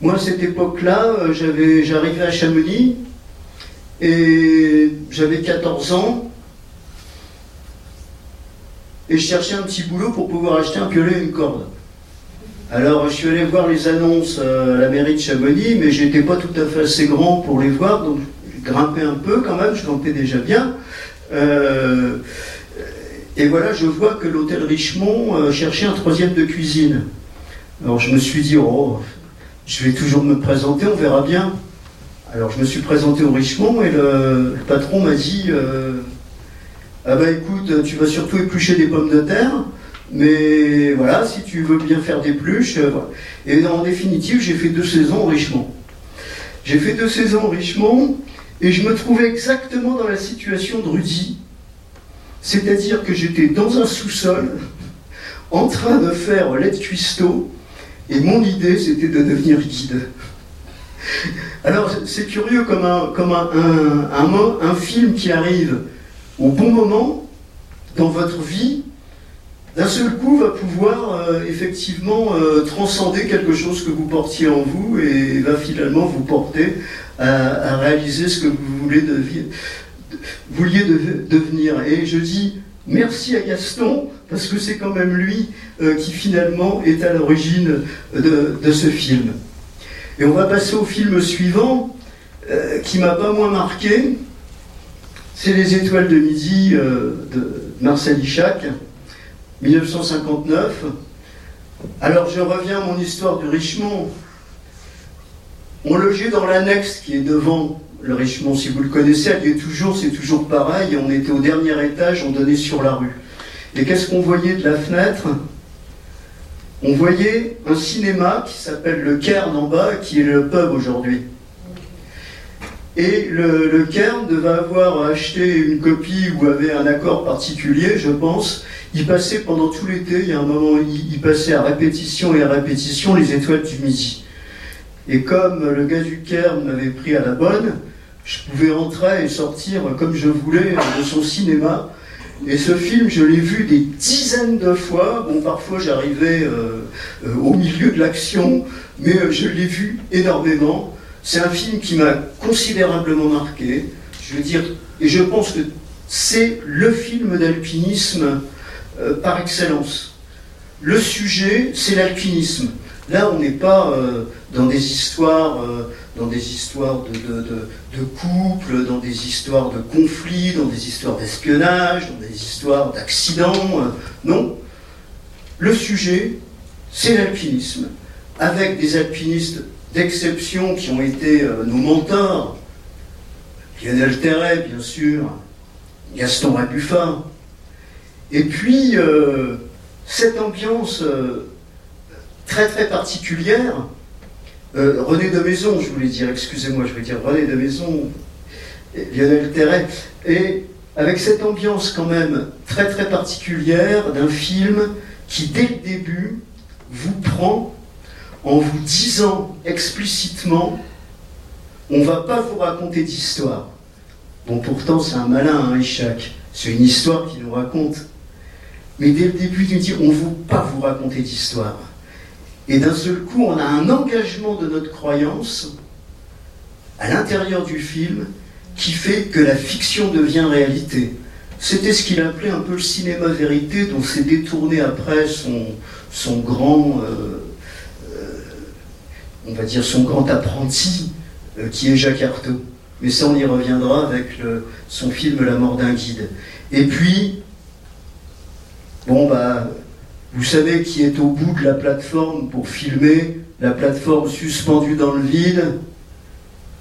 moi à cette époque-là, euh, j'arrivais à Chamonix et j'avais 14 ans et je cherchais un petit boulot pour pouvoir acheter un piolet et une corde. Alors je suis allé voir les annonces à la mairie de Chamonix, mais j'étais pas tout à fait assez grand pour les voir, donc j'ai grimpé un peu quand même, je grimpais déjà bien. Euh, et voilà, je vois que l'hôtel Richemont euh, cherchait un troisième de cuisine. Alors je me suis dit, oh, je vais toujours me présenter, on verra bien. Alors je me suis présenté au Richemont et le, patron m'a dit, euh, ah bah écoute, tu vas surtout éplucher des pommes de terre, mais voilà, si tu veux bien faire des pluches. Et en définitive, j'ai fait deux saisons au Richemont. J'ai fait deux saisons au Richemont et je me trouvais exactement dans la situation de Rudy. C'est-à-dire que j'étais dans un sous-sol, en train de faire l'aide cuistot, et mon idée c'était de devenir guide. Alors c'est curieux comme un, un, film qui arrive au bon moment dans votre vie, d'un seul coup va pouvoir euh, effectivement euh, transcender quelque chose que vous portiez en vous et va finalement vous porter à, réaliser ce que vous vouliez devenir. Et je dis merci à Gaston, parce que c'est quand même lui euh, qui finalement est à l'origine de, ce film. Et on va passer au film suivant, qui m'a pas moins marqué. C'est Les Étoiles de Midi de Marcel Ichac, 1959. Alors je reviens à mon histoire du Richemont. On logeait dans l'annexe qui est devant le Richemont, si vous le connaissez, est toujours, c'est toujours pareil. On était au dernier étage, on donnait sur la rue. Et qu'est-ce qu'on voyait de la fenêtre? On voyait un cinéma qui s'appelle le Cairn en bas, qui est le pub aujourd'hui. Et le, le, Cairn devait avoir acheté une copie ou avait un accord particulier, je pense. Il passait pendant tout l'été, il y a un moment, il, passait à répétition et à répétition les étoiles du midi. Et comme le gars du Cairn m'avait pris à la bonne, je pouvais entrer et sortir comme je voulais de son cinéma. Et ce film, je l'ai vu des dizaines de fois. Bon, parfois j'arrivais euh, euh, au milieu de l'action, mais euh, je l'ai vu énormément. C'est un film qui m'a considérablement marqué. Je veux dire, et je pense que c'est le film d'alpinisme par excellence. Le sujet, c'est l'alpinisme. Là, on n'est pas dans des histoires dans des histoires de, de, couple, dans des histoires de conflits, dans des histoires d'espionnage, dans des histoires d'accidents. Euh, non. Le sujet, c'est l'alpinisme, avec des alpinistes d'exception qui ont été euh, nos mentors. Lionel Terret, bien sûr, Gaston Rabuffin. Et puis, euh, cette ambiance très très particulière euh, René de Maison, je voulais dire, excusez-moi, je voulais dire René de Maison, Lionel Terret, et avec cette ambiance quand même très très particulière d'un film qui dès le début vous prend en vous disant explicitement on va pas vous raconter d'histoire. Bon pourtant c'est un malin, hein, Ishak. C'est une histoire qu'il nous raconte. Mais dès le début, il nous dit on ne va pas vous raconter d'histoire. Et d'un seul coup, on a un engagement de notre croyance à l'intérieur du film qui fait que la fiction devient réalité. C'était ce qu'il appelait un peu le cinéma vérité, dont s'est détourné après son, grand, euh, on va dire son grand apprenti, euh, qui est Jacques Artaud. Mais ça, on y reviendra avec son film La mort d'un guide. Et puis, bon, bah, vous savez qui est au bout de la plateforme pour filmer la plateforme suspendue dans le vide?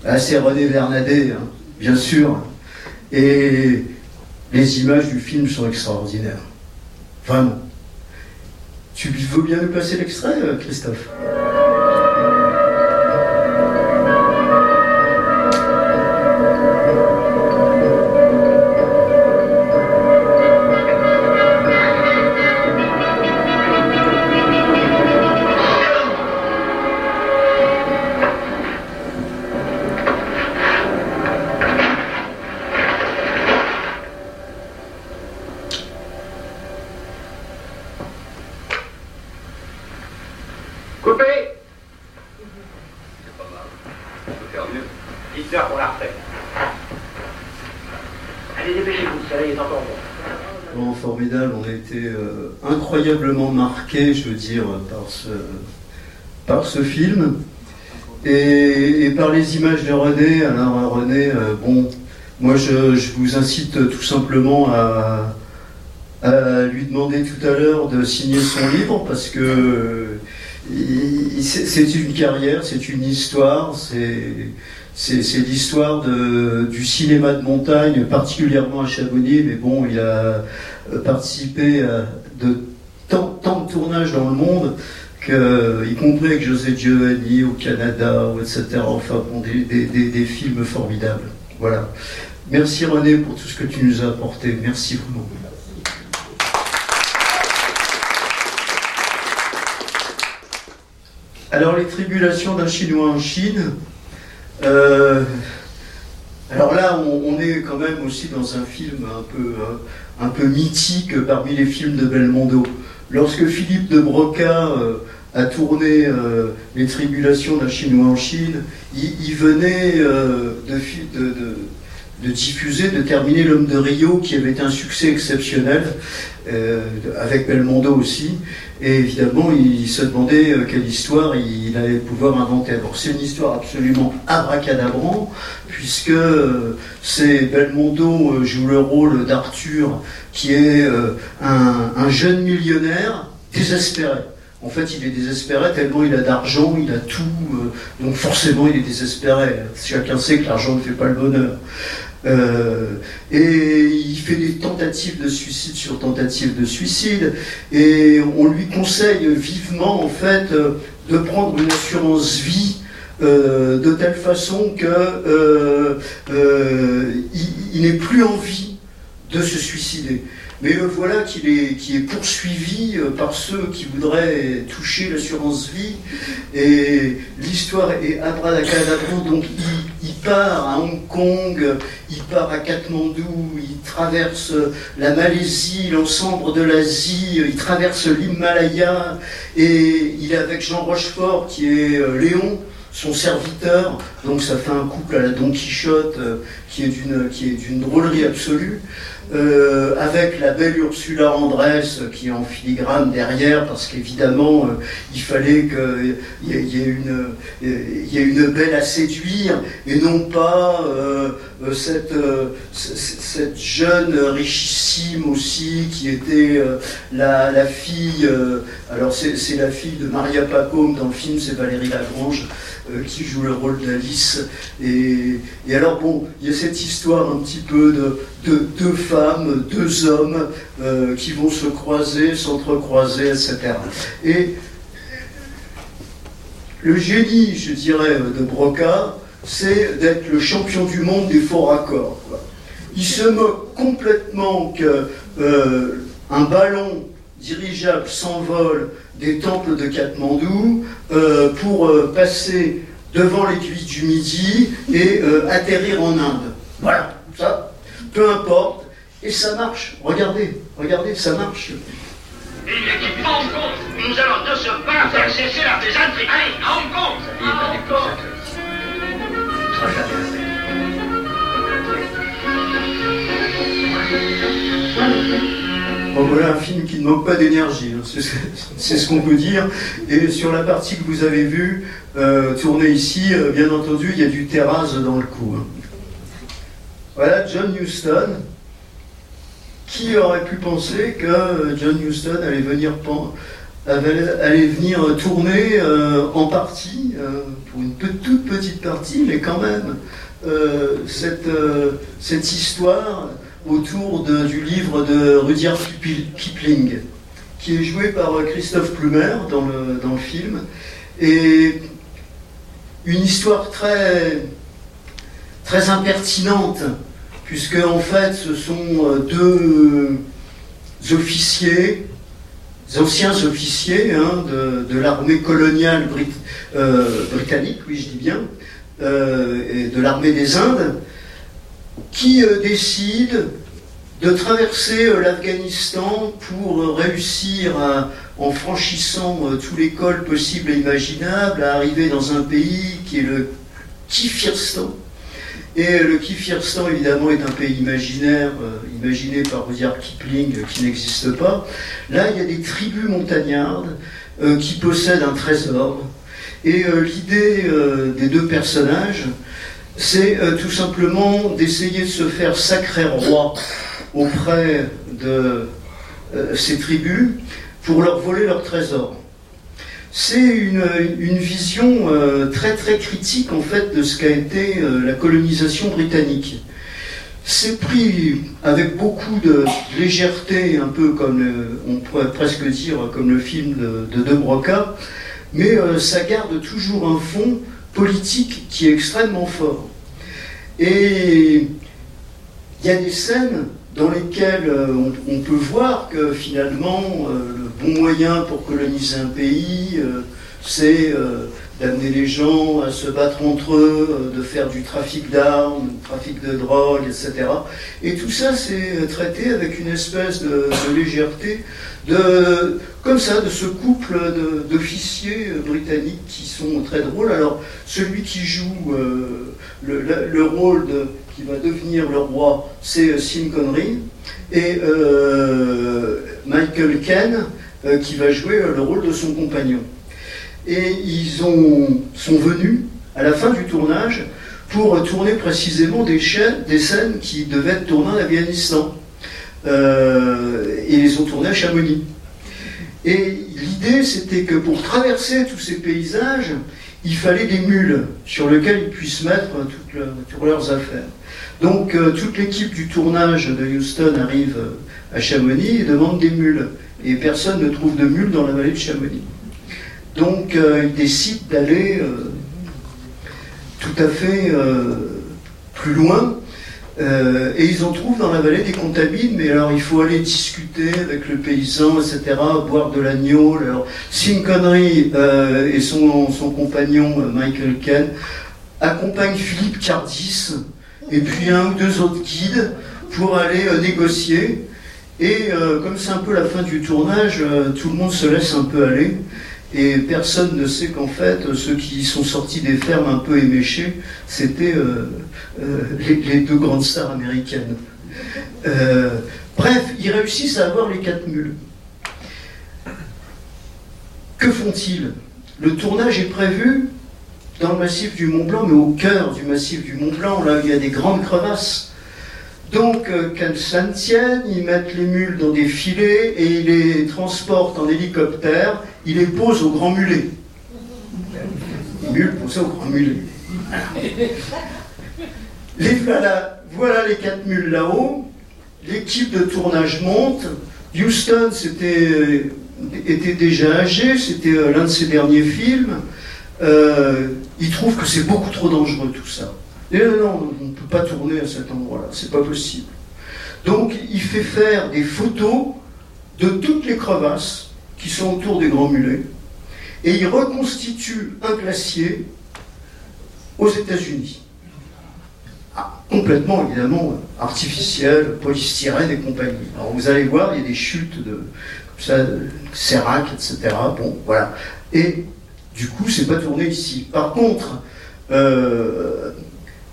Ah, C'est René Vernadet, hein, bien sûr. Et les images du film sont extraordinaires. Vraiment. Tu veux bien nous passer l'extrait, euh, Christophe? Marqués, je veux dire, par ce, par ce film et, par les images de René. Alors, René, euh, bon, moi je, je, vous incite tout simplement à, lui demander tout à l'heure de signer son livre parce que c'est une carrière, c'est une histoire, c'est l'histoire du cinéma de montagne, particulièrement à Chamonix, mais bon, il a participé que, y compris avec José Giovanni au Canada, etc. Enfin, des, films formidables. Voilà. Merci René pour tout ce que tu nous as apporté. Merci vraiment. Alors les tribulations d'un Chinois en Chine, euh, alors là on, est quand même aussi dans un film un peu, un peu mythique parmi les films de Belmondo. Lorsque Philippe de Broca euh, a tourné euh, les tribulations d'un Chinois en Chine, il, venait de, de, diffuser, de terminer L'homme de Rio, qui avait un succès exceptionnel, avec Belmondo aussi. Et évidemment, il se demandait euh, quelle histoire il allait pouvoir inventer. Alors, c'est une histoire absolument abracadabrant, puisque euh, c'est Belmondo euh, joue le rôle d'Arthur, qui est un, jeune millionnaire désespéré. En fait, il est désespéré tellement il a d'argent, il a tout, donc forcément il est désespéré. Chacun sait que l'argent ne fait pas le bonheur. Euh, et il fait des tentatives de suicide sur tentatives de suicide. Et on lui conseille vivement, en fait, euh, de prendre une assurance vie euh, de telle façon que il, n'ait plus envie de se suicider. Mais le voilà qui est poursuivi euh, par ceux qui voudraient toucher l'assurance vie. Et l'histoire est abracadabrante. Donc il, il, part à Hong Kong, il part à Katmandou, il traverse la Malaisie, l'ensemble de l'Asie, il traverse l'Himalaya. Et il est avec Jean Rochefort, qui est euh, Léon son serviteur, donc ça fait un couple à la Don Quichotte euh, qui est d'une drôlerie absolue. Euh, avec la belle Ursula Andress qui est en filigrane derrière, parce qu'évidemment, euh, il fallait qu'il y, y, ait ait une belle à séduire, et non pas euh, cette, cette jeune richissime aussi, qui était la, la, fille, alors c'est la fille de Maria Pacôme dans le film, c'est Valérie Lagrange, qui joue le rôle d'Alice. Et, alors, bon, il y a cette histoire un petit peu de, de deux femmes, deux hommes euh, qui vont se croiser, s'entrecroiser, etc. Et le génie, je dirais, de Broca, c'est d'être le champion du monde des faux raccords. Il se moque complètement qu'un euh, ballon dirigeable s'envole des temples de Katmandou euh, pour passer devant l'aiguille du Midi et atterrir en Inde. Voilà, ça, peu importe, et ça marche. Regardez, regardez, ça marche. Une équipe Hong Kong, nous allons de ce pas faire cesser la plaisanterie. Allez, à Hong Kong À Hong Kong Voilà un film qui ne manque pas d'énergie, hein. c'est ce qu'on peut dire. Et sur la partie que vous avez vue, euh, tournée ici, euh, bien entendu, il y a du terrasse dans le coup. Hein. Voilà John Huston. Qui aurait pu penser que John Huston allait venir, tourner euh, en partie, euh, pour une toute petite partie, mais quand même, euh, cette, histoire autour du livre de Rudyard Kipling, qui est joué par Christophe Plumer dans le, dans le film. Et une histoire très très impertinente, puisque en fait ce sont euh, deux officiers, anciens officiers hein, de, l'armée coloniale euh, britannique, oui je dis bien, euh, et de l'armée des Indes, qui décident de traverser l'Afghanistan pour réussir en franchissant tous les cols possibles et imaginables, à arriver dans un pays qui est le Kifirstan, Et le Kifirstan, évidemment, est un pays imaginaire, euh, imaginé par Rudyard Kipling, euh, qui n'existe pas. Là, il y a des tribus montagnardes euh, qui possèdent un trésor. Et l'idée des deux personnages, c'est tout simplement d'essayer de se faire sacré roi auprès de ces tribus pour leur voler leur trésor c'est une, vision euh, très très critique en fait de ce qu'a été euh, la colonisation britannique. C'est pris avec beaucoup de légèreté, un peu comme on pourrait presque dire comme le film de De, Broca, mais euh, ça garde toujours un fond politique qui est extrêmement fort. Et il y a des scènes dans lesquelles on, peut voir que finalement bon moyen pour coloniser un pays, euh, c'est euh, d'amener les gens à se battre entre eux, euh, de faire du trafic d'armes, du trafic de drogue, etc. Et tout ça, c'est traité avec une espèce de, légèreté, de, comme ça, de ce couple d'officiers britanniques qui sont très drôles. Alors, celui qui joue le, rôle qui va devenir le roi, c'est Sean Connery. Et Michael Ken, euh, qui va jouer euh, le rôle de son compagnon. Et ils ont, sont venus à la fin du tournage pour tourner précisément des, scènes qui devaient être tournées en Afghanistan. Euh, et ils ont tourné à Chamonix. Et l'idée, c'était que pour traverser tous ces paysages, il fallait des mules sur lesquelles ils puissent mettre toutes, leurs affaires. Donc toute l'équipe du tournage de Houston arrive à Chamonix et demande des mules et personne ne trouve de mule dans la vallée de Chamonix. Donc euh, ils décident d'aller euh, tout à fait euh, plus loin. et ils en trouvent dans la vallée des Contamines, mais alors il faut aller discuter avec le paysan, etc., boire de l'agneau. Alors, Sim Connery et son, son compagnon Michael Ken accompagnent Philippe Cardis et puis un ou deux autres guides pour aller négocier. Et comme c'est un peu la fin du tournage, tout le monde se laisse un peu aller. Et personne ne sait qu'en fait, ceux qui sont sortis des fermes un peu éméchés, c'était euh, les, deux grandes stars américaines. bref, ils réussissent à avoir les quatre mules. Que font-ils? Le tournage est prévu dans le massif du Mont Blanc, mais au cœur du massif du Mont Blanc, là il y a des grandes crevasses. Donc, euh, qu'elles s'en tiennent, ils mettent les mules dans des filets et ils les transportent en hélicoptère, ils les posent au grand mulet. Les mules posées au grand mulet. Voilà, les quatre mules là-haut. L'équipe de tournage monte. Houston c'était, était déjà âgé, c'était euh, l'un de ses derniers films. Euh, il trouve que c'est beaucoup trop dangereux tout ça. Et non, on ne peut pas tourner à cet endroit-là, c'est pas possible. Donc il fait faire des photos de toutes les crevasses qui sont autour des grands mulets, et il reconstitue un glacier aux États-Unis. Ah, complètement, évidemment, artificiel, polystyrène et compagnie. Alors vous allez voir, il y a des chutes de, comme ça, etc. Bon, voilà. Et du coup, c'est pas tourné ici. Par contre, euh,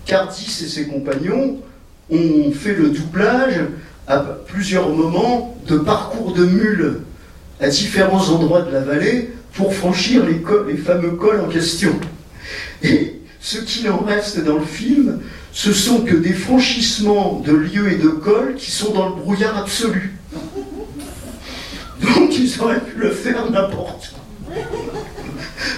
Cardis et ses compagnons ont fait le doublage à plusieurs moments de parcours de mules à différents endroits de la vallée pour franchir les, les fameux cols en question. Et ce qu'il en reste dans le film, ce sont que des franchissements de lieux et de cols qui sont dans le brouillard absolu. Donc ils auraient pu le faire n'importe.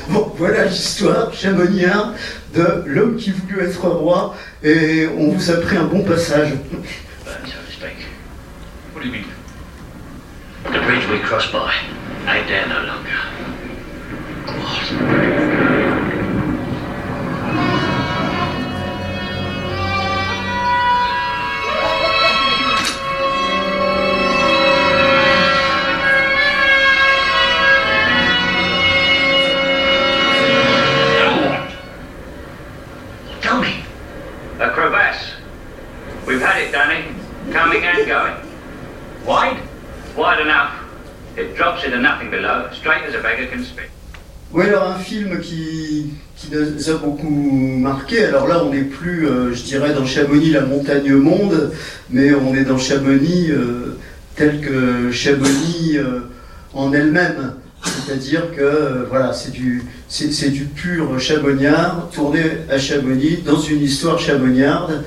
Bon, voilà l'histoire chamonnière de l'homme qui voulut être roi, et on vous a pris un bon passage. Mean? The bridge we crossed by, ain't there no longer. What? A crevasse. We've had it, Danny. Coming and going. Wide? Oui, alors un film qui, qui nous a beaucoup marqué. Alors là, on n'est plus, euh, je dirais, dans Chamonix, la montagne monde, mais on est dans Chamonix euh, tel que Chamonix euh, en elle-même. C'est-à-dire que voilà, c'est du, c'est, du pur chamonniard tourné à Chamonix dans une histoire chamonniarde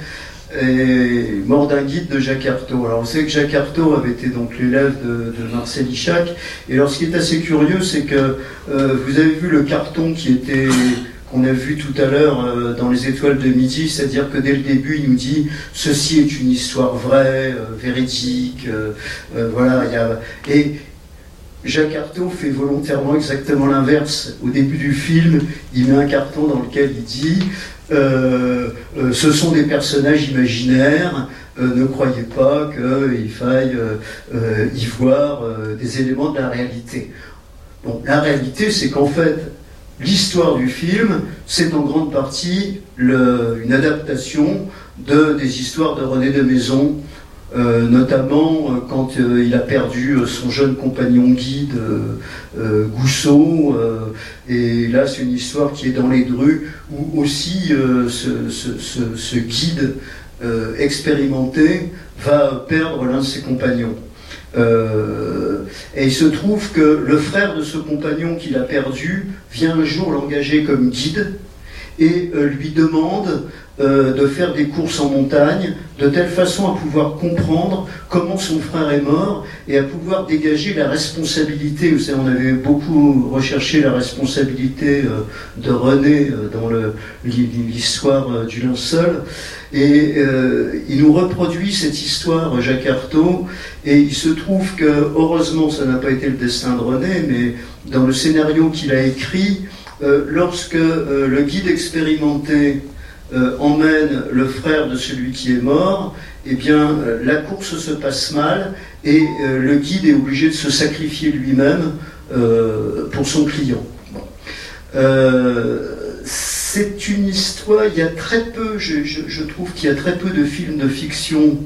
et mort d'un guide de Jacques Artaud. Alors on sait que Jacques Artaud avait été donc l'élève de, Marcel Ichac. Et alors ce qui est assez curieux, c'est que vous avez vu le carton qui était qu'on a vu tout à l'heure euh, dans les étoiles de midi, c'est-à-dire que dès le début, il nous dit ceci est une histoire vraie, euh, véridique, euh, voilà. Y a... Et Jacques Artaud fait volontairement exactement l'inverse. Au début du film, il met un carton dans lequel il dit ce sont des personnages imaginaires. ne croyez pas qu'il faille y voir des éléments de la réalité. La réalité, c'est qu'en fait, l'histoire du film, c'est en grande partie une adaptation de, des histoires de René de Maison, euh, notamment euh, quand euh, il a perdu son jeune compagnon guide Gousseau. et là, c'est une histoire qui est dans les drues, où aussi ce, guide expérimenté va perdre l'un de ses compagnons. Et il se trouve que le frère de ce compagnon qu'il a perdu vient un jour l'engager comme guide et euh, lui demande euh, de faire des courses en montagne de telle façon à pouvoir comprendre comment son frère est mort et à pouvoir dégager la responsabilité. Vous savez, on avait beaucoup recherché la responsabilité euh, de René dans l'histoire du linceul. Et il nous reproduit cette histoire, Jacques et il se trouve que, heureusement, ça n'a pas été le destin de René, mais dans le scénario qu'il a écrit, lorsque le guide expérimenté euh, emmène le frère de celui qui est mort, eh bien, euh, la course se passe mal et euh, le guide est obligé de se sacrifier lui-même pour son client. c'est une histoire, il y a très peu, je, trouve qu'il y a très peu de films de fiction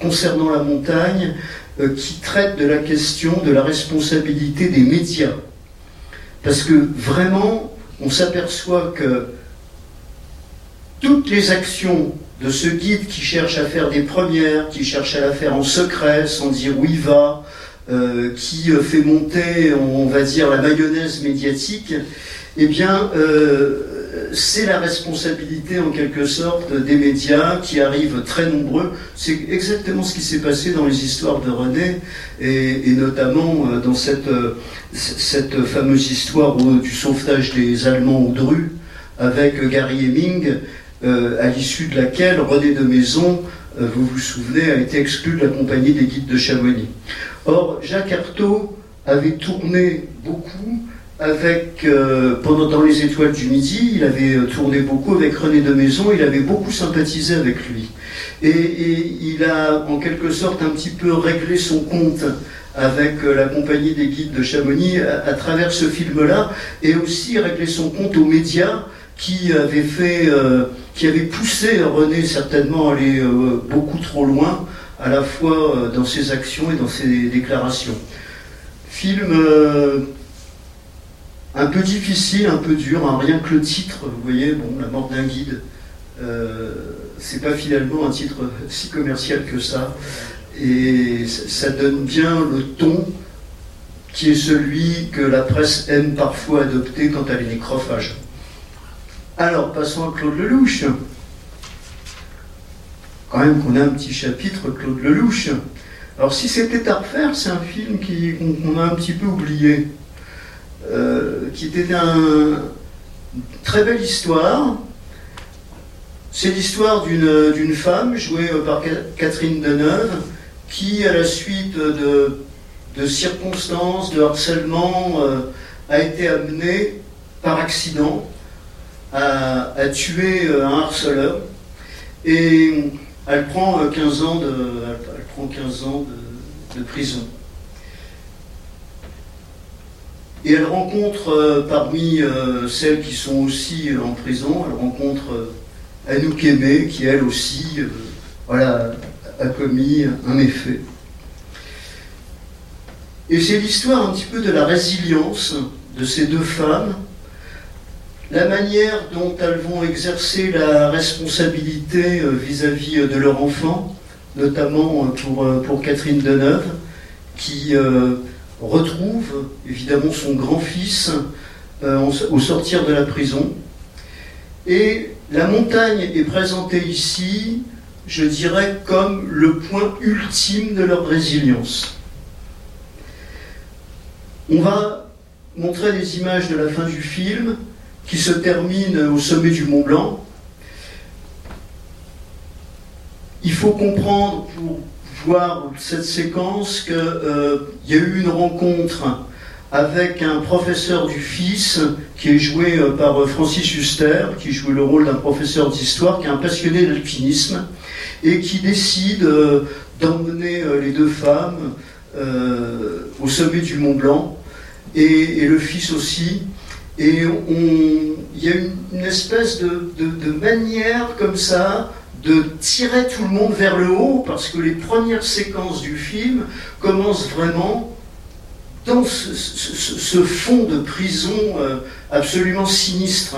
concernant la montagne qui traitent de la question de la responsabilité des médias. Parce que vraiment, on s'aperçoit que toutes les actions de ce guide qui cherche à faire des premières, qui cherche à la faire en secret, sans dire où il va, euh, qui euh, fait monter, on va dire, la mayonnaise médiatique, eh bien, euh, c'est la responsabilité en quelque sorte des médias qui arrivent très nombreux. C'est exactement ce qui s'est passé dans les histoires de René, et, notamment dans cette, cette fameuse histoire du sauvetage des Allemands au Dru, avec Gary Heming, euh, à l'issue de laquelle René de Maison, euh, vous vous souvenez, a été exclu de la compagnie des guides de Chamonix. Or, Jacques Artaud avait tourné beaucoup avec, euh, pendant dans les étoiles du Midi, il avait tourné beaucoup avec René de Maison, il avait beaucoup sympathisé avec lui. Et, il a en quelque sorte un petit peu réglé son compte avec la compagnie des guides de Chamonix à travers ce film-là, et aussi réglé son compte aux médias qui avait fait, euh, qui avait poussé René certainement à aller euh, beaucoup trop loin, à la fois euh, dans ses actions et dans ses déclarations. Film un peu difficile, un peu dur, hein, rien que le titre, vous voyez, bon, La mort d'un guide, c'est pas finalement un titre si commercial que ça, et ça donne bien le ton qui est celui que la presse aime parfois adopter quand elle est nécrophage. Alors, passons à Claude Lelouch. Quand même qu'on a un petit chapitre Claude Lelouch. Alors, si c'était à refaire, c'est un film qu'on a un petit peu oublié, euh, qui était une très belle histoire. C'est l'histoire d'une femme jouée par Catherine Deneuve qui, à la suite de, circonstances, de harcèlement, euh, a été amenée par accident a, tué euh, un harceleur et elle prend 15 euh, ans de, elle, prend 15 ans de, prison. Et elle rencontre euh, parmi celles qui sont aussi en prison, elle rencontre Anouk Aimé, qui elle aussi a commis un méfait. Et c'est l'histoire un petit peu de la résilience de ces deux femmes la manière dont elles vont exercer la responsabilité euh, vis-à-vis euh, de leur enfant, notamment euh, pour Catherine Deneuve, qui retrouve évidemment son grand-fils au sortir de la prison. Et la montagne est présentée ici, je dirais, comme le point ultime de leur résilience. On va montrer des images de la fin du film, qui se termine au sommet du Mont Blanc. Il faut comprendre pour voir cette séquence qu'il euh, y a eu une rencontre avec un professeur du fils qui est joué euh, par euh, Francis Huster, qui joue le rôle d'un professeur d'histoire, qui est un passionné d'alpinisme et qui décide d'emmener les deux femmes au sommet du Mont Blanc et, et le fils aussi. Et il y a une, espèce de, manière comme ça de tirer tout le monde vers le haut, parce que les premières séquences du film commencent vraiment dans ce, fond de prison euh, absolument sinistre.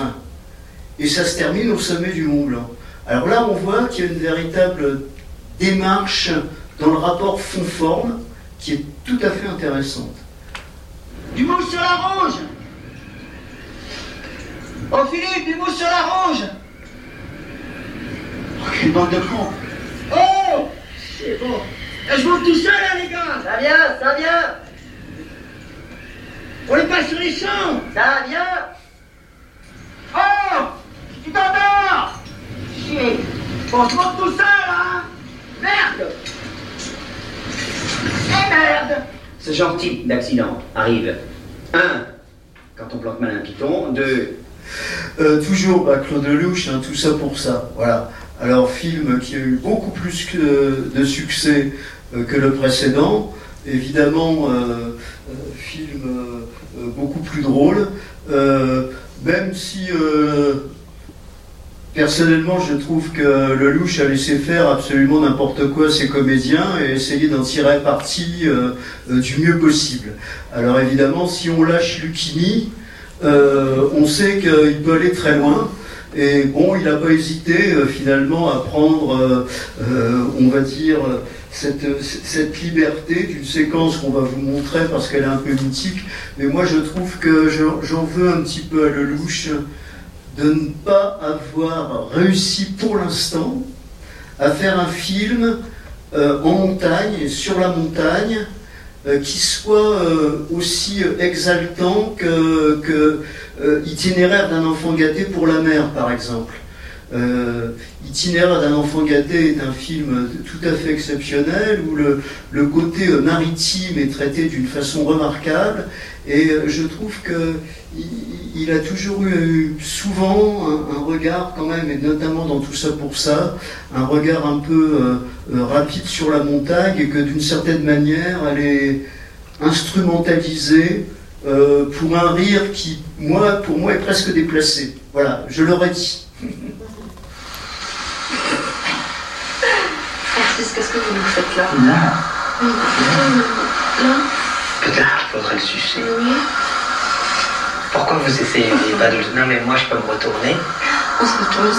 Et ça se termine au sommet du Mont Blanc. Alors là, on voit qu'il y a une véritable démarche dans le rapport fond-forme qui est tout à fait intéressante. Du mot sur la rouge Oh Philippe, du mousse sur la rouge Oh, quelle bande de cons. Oh C'est bon. je monte tout seul, là, les gars. Ça vient, ça vient. On est pas sur les champs. Ça vient. Oh Tu t'endors Chier. Bon, je monte tout seul, hein. Merde. Eh merde. Ce genre type d'accident. Arrive. Un, quand on plante mal un piton. Deux, euh, toujours bah, Claude Lelouch, hein, tout ça pour ça. Voilà. Alors, film qui a eu beaucoup plus de succès euh, que le précédent. Évidemment, euh, film beaucoup plus drôle. même si personnellement, je trouve que Lelouch a laissé faire absolument n'importe quoi ses comédiens et essayé d'en tirer parti du mieux possible. Alors évidemment, si on lâche Lucchini, euh, on sait qu'il peut aller très loin. Et bon, il n'a pas hésité euh, finalement à prendre, euh, on va dire, cette, liberté d'une séquence qu'on va vous montrer parce qu'elle est un peu mythique. Mais moi, je trouve que j'en veux un petit peu à Lelouch de ne pas avoir réussi pour l'instant à faire un film en montagne sur la montagne euh, qui soit euh, aussi euh, exaltant que, itinéraire d'un enfant gâté pour la mère, par exemple. Itinéraire d'un enfant gâté est un film tout à fait exceptionnel où le, le côté maritime est traité d'une façon remarquable et je trouve que il, a toujours eu souvent un, regard quand même, et notamment dans tout ça pour ça, un regard un peu euh, euh, rapide sur la montagne et que d'une certaine manière elle est instrumentalisée euh, pour un rire qui, moi, pour moi, est presque déplacé. Voilà, je l'aurais dit. Francis, qu'est-ce que vous nous faites là? Là? Là? Peut-être qu'il faudrait le sucer. Oui. Pourquoi vous essayez pas de... Non mais moi je peux me retourner. On se retourne,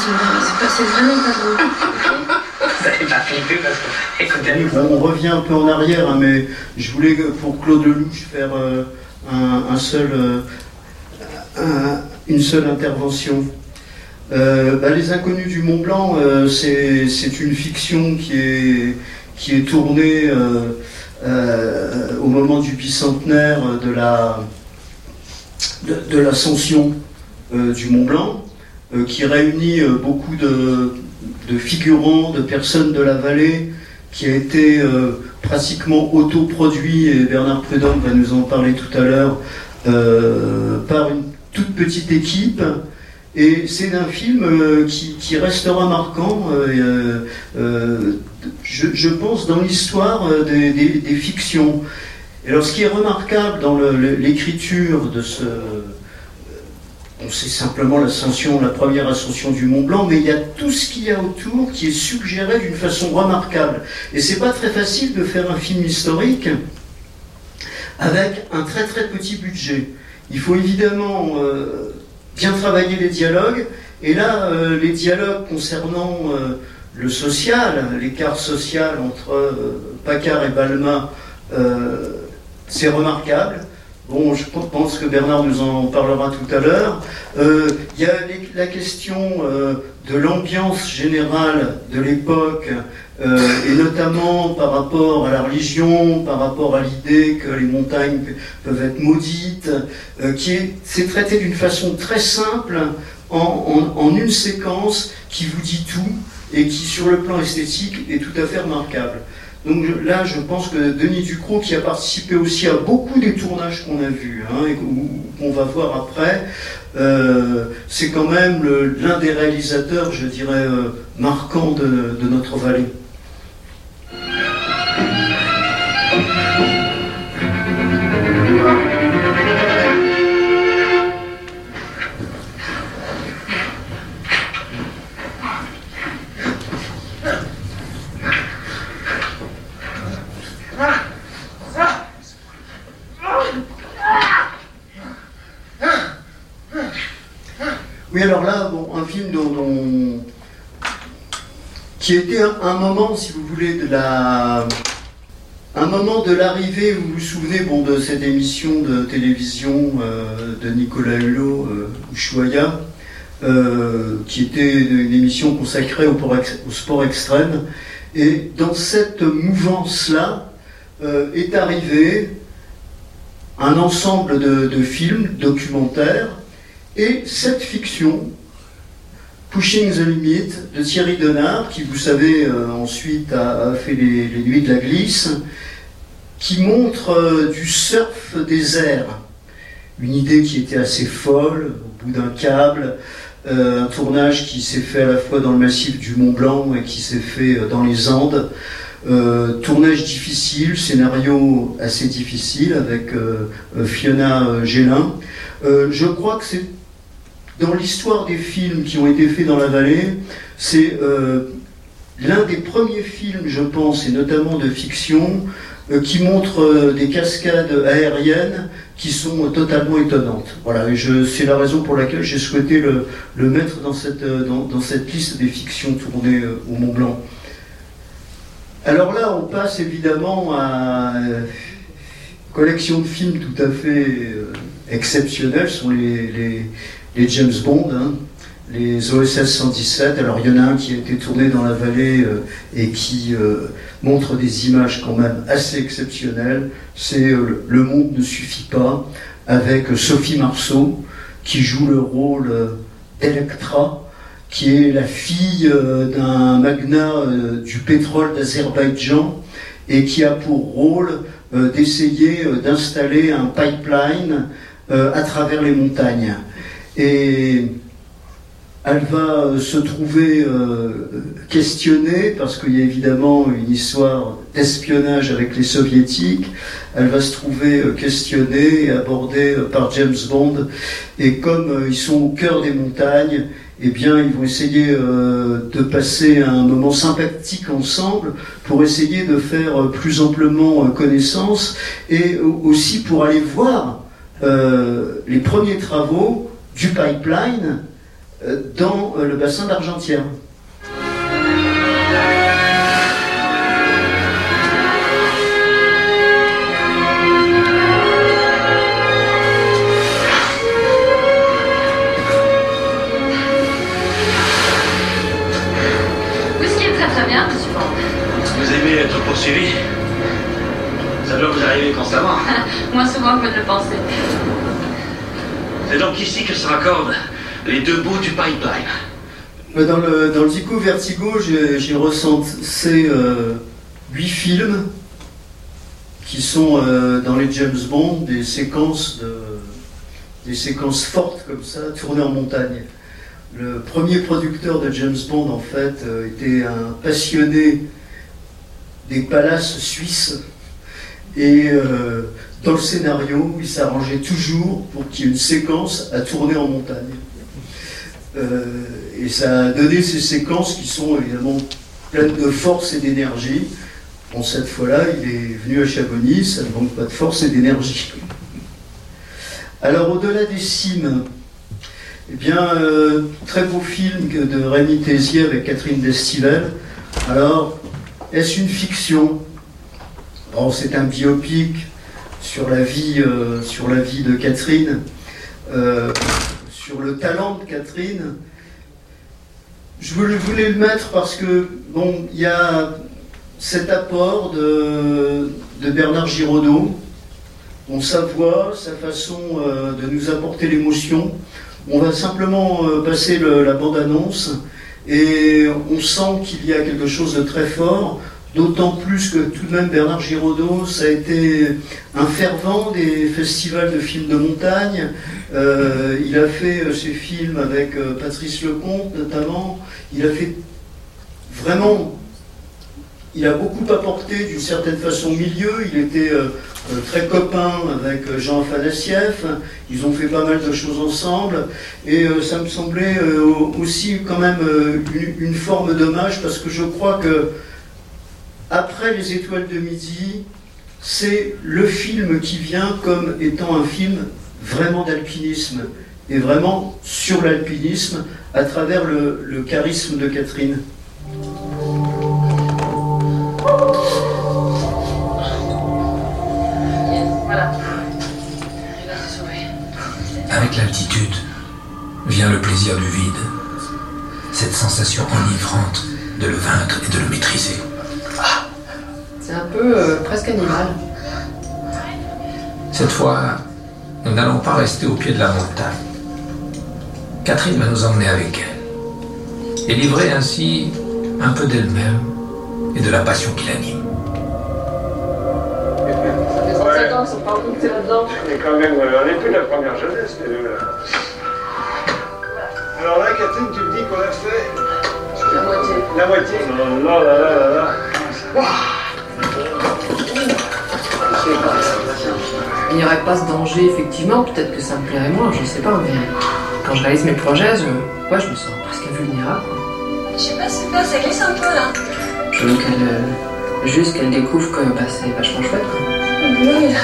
c'est vraiment pas drôle. vous n'allez pas flipper parce que... Écoutez, on revient un peu en arrière, hein, mais je voulais pour Claude Lelouch faire euh, un, seul, euh, une seule intervention. Euh, bah, les Inconnus du Mont Blanc, c'est une fiction qui est, qui est tournée au moment du bicentenaire de la de, l'ascension euh, du Mont Blanc, euh, qui réunit euh, beaucoup de, figurants, de personnes de la vallée, qui a été pratiquement autoproduit, et Bernard Prudhomme va nous en parler tout à l'heure, par une toute petite équipe. Et c'est un film qui, restera marquant, je, pense, dans l'histoire des, fictions. Et alors, ce qui est remarquable dans l'écriture de ce. C'est simplement l'ascension, la première ascension du Mont Blanc, mais il y a tout ce qu'il y a autour qui est suggéré d'une façon remarquable. Et c'est pas très facile de faire un film historique avec un très très petit budget. Il faut évidemment euh, bien travailler les dialogues. Et là, euh, les dialogues concernant euh, le social, l'écart social entre euh, Paccard et Balma, euh, c'est remarquable. Bon, je pense que Bernard nous en parlera tout à l'heure. Euh, Il y a la question euh, de l'ambiance générale de l'époque, euh, et notamment par rapport à la religion, par rapport à l'idée que les montagnes peuvent être maudites, qui est, c'est traité d'une façon très simple, en une séquence qui vous dit tout et qui, sur le plan esthétique, est tout à fait remarquable. Donc là, je pense que Denis Ducrot, qui a participé aussi à beaucoup des tournages qu'on a vus, hein, et qu'on va voir après, euh, c'est quand même l'un des réalisateurs, je dirais, euh, marquants de notre vallée. Oui, alors là, un film dont, qui était un, moment, si vous voulez, de un moment de l'arrivée. Vous vous souvenez, bon, de cette émission de télévision euh, de Nicolas Hulot, euh, Ushuaïa, euh, qui était une émission consacrée au, sport extrême. Et dans cette mouvance-là est arrivé un ensemble de films documentaires et cette fiction, Pushing the Limit, de Thierry Denard, qui, vous savez, euh, ensuite a, fait les, les Nuits de la Glisse, qui montre euh, du surf des airs. Une idée qui était assez folle, au bout d'un câble, euh, un tournage qui s'est fait à la fois dans le massif du Mont Blanc et qui s'est fait dans les Andes. Tournage difficile, scénario assez difficile avec Fiona Gélin. Je crois que c'est dans l'histoire des films qui ont été faits dans la vallée, c'est euh, l'un des premiers films, je pense, et notamment de fiction, euh, qui montre euh, des cascades aériennes qui sont totalement étonnantes. Voilà, c'est la raison pour laquelle j'ai souhaité le, mettre dans cette, dans, cette liste des fictions tournées au Mont Blanc. Alors là, on passe évidemment à euh, collection de films tout à fait exceptionnels, sont les, les James Bond, hein, les OSS 117. Alors il y en a un qui a été tourné dans la vallée euh, et qui euh, montre des images quand même assez exceptionnelles. C'est euh, Le monde ne suffit pas, avec Sophie Marceau qui joue le rôle d'Electra qui est la fille d'un magnat du pétrole d'Azerbaïdjan et qui a pour rôle d'essayer d'installer un pipeline à travers les montagnes. Et elle va euh, se trouver euh, questionnée parce qu'il y a évidemment une histoire d'espionnage avec les soviétiques. Elle va se trouver euh, questionnée et abordée par James Bond. Et comme ils sont au cœur des montagnes, eh bien, ils vont essayer de passer un moment sympathique ensemble pour essayer de faire plus amplement connaissance et au- aussi pour aller voir les premiers travaux du pipeline euh, dans euh, le bassin d'Argentière. Oui, ce qui est très très bien, monsieur Bond. Vous aimez être poursuivi? Ça doit vous arriver constamment. Moins souvent que vous ne le pensez. C'est donc ici que se raccordent les deux bouts du pipeline. Mais Dans le, dans le Zico Vertigo, j'ai recensé euh, huit films qui sont euh, dans les James Bond des séquences, de, des séquences fortes comme ça, tournées en montagne. Le premier producteur de James Bond, en fait, euh, était un passionné des palaces suisses. Et dans le scénario, il s'arrangeait toujours pour qu'il y ait une séquence à tourner en montagne. Euh, et ça a donné ces séquences qui sont évidemment pleines de force et d'énergie. Bon, cette fois-là, il est venu à Chamonix, ça ne manque pas de force et d'énergie. Alors, au-delà des cimes, Eh bien, euh, très beau film de Rémi Tézier avec Catherine Destivelle. Alors, est-ce une fiction? Bon, c'est un biopic sur la vie, euh, sur la vie de Catherine, euh, sur le talent de Catherine. Je voulais le mettre parce que, bon, il y a cet apport de, de Bernard Giraudot, dont sa voix, sa façon de nous apporter l'émotion, on va simplement euh, passer la bande-annonce et on sent qu'il y a quelque chose de très fort, d'autant plus que tout de même Bernard Giraudot, ça a été un fervent des festivals de films de montagne. Euh, il a fait euh, ses films avec Patrice Lecomte notamment. Il a fait vraiment il a beaucoup apporté d'une certaine façon au milieu. Il était euh, très copain avec euh, Jean Afanassieff. Ils ont fait pas mal de choses ensemble. Et euh, ça me semblait aussi quand même une, forme d'hommage parce que je crois que après Les Étoiles de Midi, c'est le film qui vient comme étant un film vraiment d'alpinisme et vraiment sur l'alpinisme à travers le charisme de Catherine. Avec l'altitude vient le plaisir du vide, cette sensation enivrante de le vaincre et de le maîtriser. C'est un peu euh, presque animal. Cette fois, nous n'allons pas rester au pied de la montagne. Catherine va nous emmener avec elle et livrer ainsi un peu d'elle-même et de la passion qui l'anime. C'est quand même, on n'est plus de la première jeunesse, les deux là. Alors là, Catherine, tu me dis qu'on a fait. La moitié. La moitié là, là, là. Il n'y aurait pas ce danger, effectivement, peut-être que ça me plairait moins, je sais pas, mais quand je réalise mes projets, je, ouais, je me sens presque vulnérable. Je sais pas, c'est pas, ça glisse un peu là. Je veux qu'elle. Euh, juste qu'elle découvre que bah, c'est vachement chouette, quoi. Oui.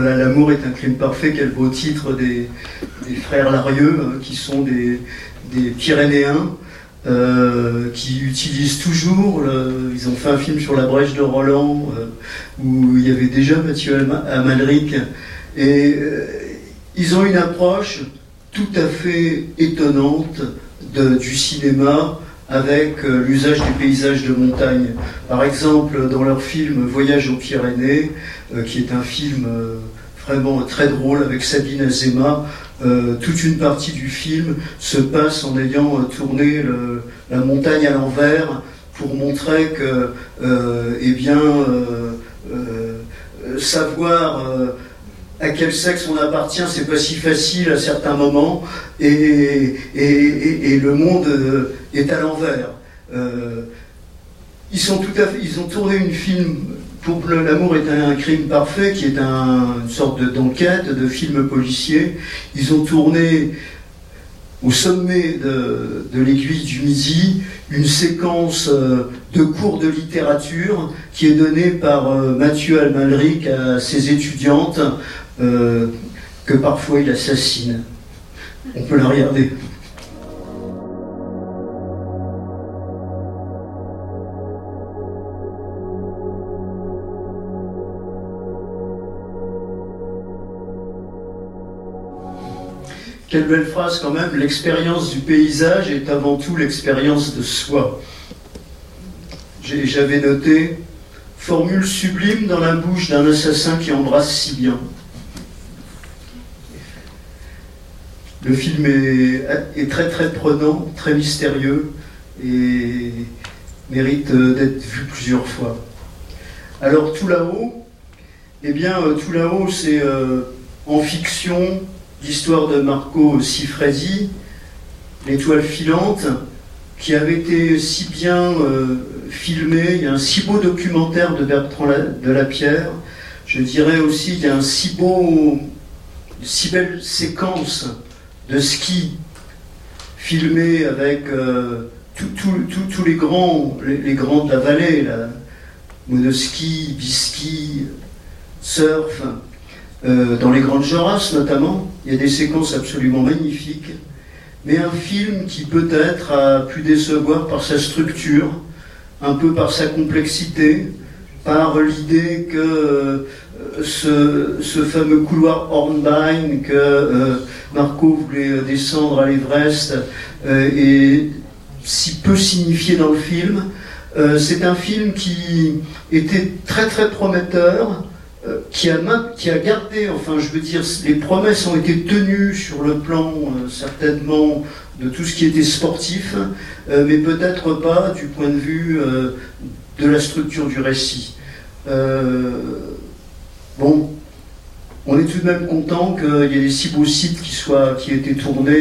L'amour est un crime parfait, quel beau titre des, frères Larieux, hein, qui sont des, Pyrénéens, euh, qui utilisent toujours, ils ont fait un film sur la brèche de Roland, euh, où il y avait déjà Mathieu Amalric, et euh, ils ont une approche tout à fait étonnante du cinéma avec l'usage du paysage de montagne. Par exemple, dans leur film Voyage aux Pyrénées, qui est un film euh, vraiment très drôle avec Sabine Azema, toute une partie du film se passe en ayant tourné la montagne à l'envers pour montrer que, eh bien, savoir à quel sexe on appartient, c'est pas si facile à certains moments, et, et, le monde euh, est à l'envers. Euh, ils sont tout à fait, ils ont tourné une film pour l'amour est un crime parfait, qui est une sorte d'enquête, de, film policier. Ils ont tourné au sommet de, de l'aiguille du Midi une séquence euh, de cours de littérature qui est donnée par Mathieu Almalric à ses étudiantes euh, que parfois il assassine. On peut la regarder. Quelle belle phrase quand même, l'expérience du paysage est avant tout l'expérience de soi. J'avais noté, formule sublime dans la bouche d'un assassin qui embrasse si bien. Le film est, très très prenant, très mystérieux et mérite d'être vu plusieurs fois. Alors tout là-haut, eh bien euh, tout là-haut c'est euh, en fiction l'histoire de Marco Sifredi, l'étoile filante, qui avait été si bien euh, filmé. Il y a un si beau documentaire de Bertrand de la. Je dirais aussi qu'il y a un si beau, si belle séquence de ski filmé avec euh, tous les grands, les, grands de la vallée, monoski, biski, surf, euh, dans les grandes Joras notamment. Il y a des séquences absolument magnifiques, mais un film qui peut-être a pu décevoir par sa structure, un peu par sa complexité, par l'idée que euh, ce, fameux couloir Hornbein que euh, Marco voulait descendre à l'Everest est si peu signifié dans le film. C'est un film qui était très très prometteur, euh, qui, a, ma- qui a gardé, enfin je veux dire, les promesses ont été tenues sur le plan euh, certainement de tout ce qui était sportif, euh, mais peut-être pas du point de vue de la structure du récit. Bon, on est tout de même content qu'il y ait des si beaux sites qui, soient, qui aient été tournés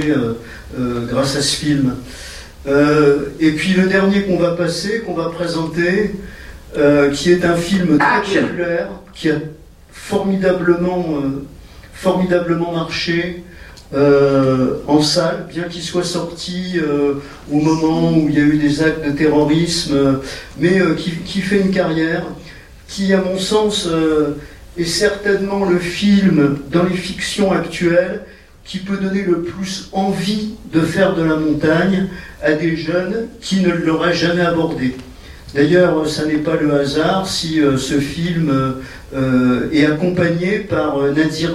grâce à ce film. Et puis le dernier qu'on va passer, qu'on va présenter, qui est un film très Action. populaire, qui a formidablement, euh, marché euh, en salle, bien qu'il soit sorti euh, au moment où il y a eu des actes de terrorisme, mais qui, qui fait une carrière, qui à mon sens est certainement le film dans les fictions actuelles qui peut donner le plus envie de faire de la montagne à des jeunes qui ne l'auraient jamais abordé. D'ailleurs, ça n'est pas le hasard si euh, ce film euh, euh, est accompagné par euh, Nadir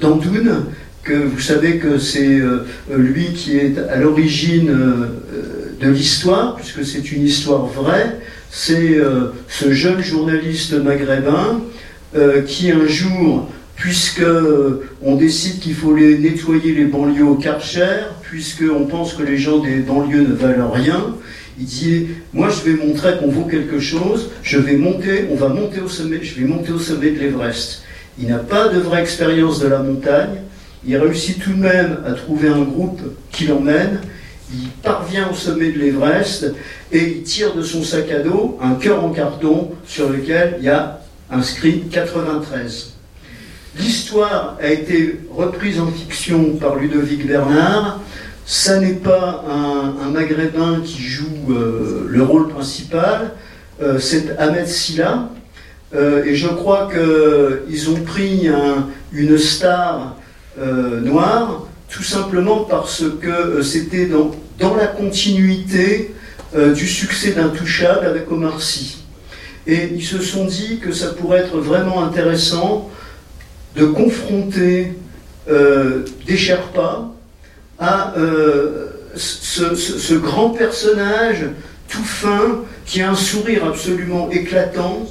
Dandoun, que vous savez que c'est euh, lui qui est à l'origine euh, de l'histoire, puisque c'est une histoire vraie. C'est euh, ce jeune journaliste maghrébin euh, qui un jour, puisque euh, on décide qu'il faut nettoyer les banlieues au Karcher, puisque on pense que les gens des banlieues ne valent rien, il dit moi je vais montrer qu'on vaut quelque chose, je vais monter, on va monter au sommet, je vais monter au sommet de l'Everest. Il n'a pas de vraie expérience de la montagne. Il réussit tout de même à trouver un groupe qui l'emmène. Il parvient au sommet de l'Everest et il tire de son sac à dos un cœur en carton sur lequel il y a inscrit 93. L'histoire a été reprise en fiction par Ludovic Bernard. Ça n'est pas un, maghrébin qui joue euh, le rôle principal, euh, c'est Ahmed Silla. Euh, et je crois qu'ils ont pris un- une star noire tout simplement parce que c'était dans, dans la continuité du succès d'Intouchable avec Omar Sy. Et ils se sont dit que ça pourrait être vraiment intéressant de confronter des Sherpas à euh, ce, grand personnage tout fin qui a un sourire absolument éclatant.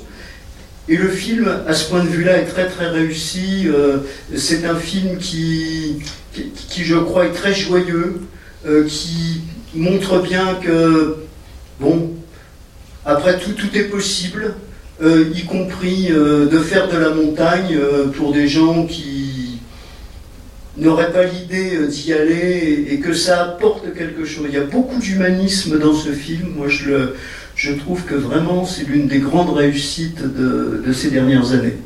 Et le film, à ce point de vue-là, est très très réussi. Euh, c'est un film qui, qui, je crois, est très joyeux, euh, qui montre bien que, bon, après tout, tout est possible, y compris de faire de la montagne pour des gens qui n'auraient pas l'idée euh, d'y aller et, que ça apporte quelque chose. Il y a beaucoup d'humanisme dans ce film. Moi, je, le, trouve que vraiment c'est l'une des grandes réussites de ces dernières années.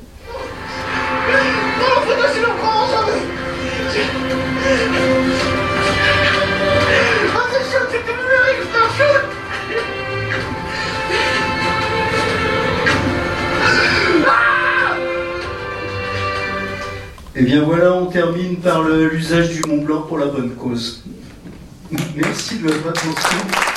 Et bien voilà, on termine par l'usage du Mont Blanc pour la bonne cause. Merci de votre attention.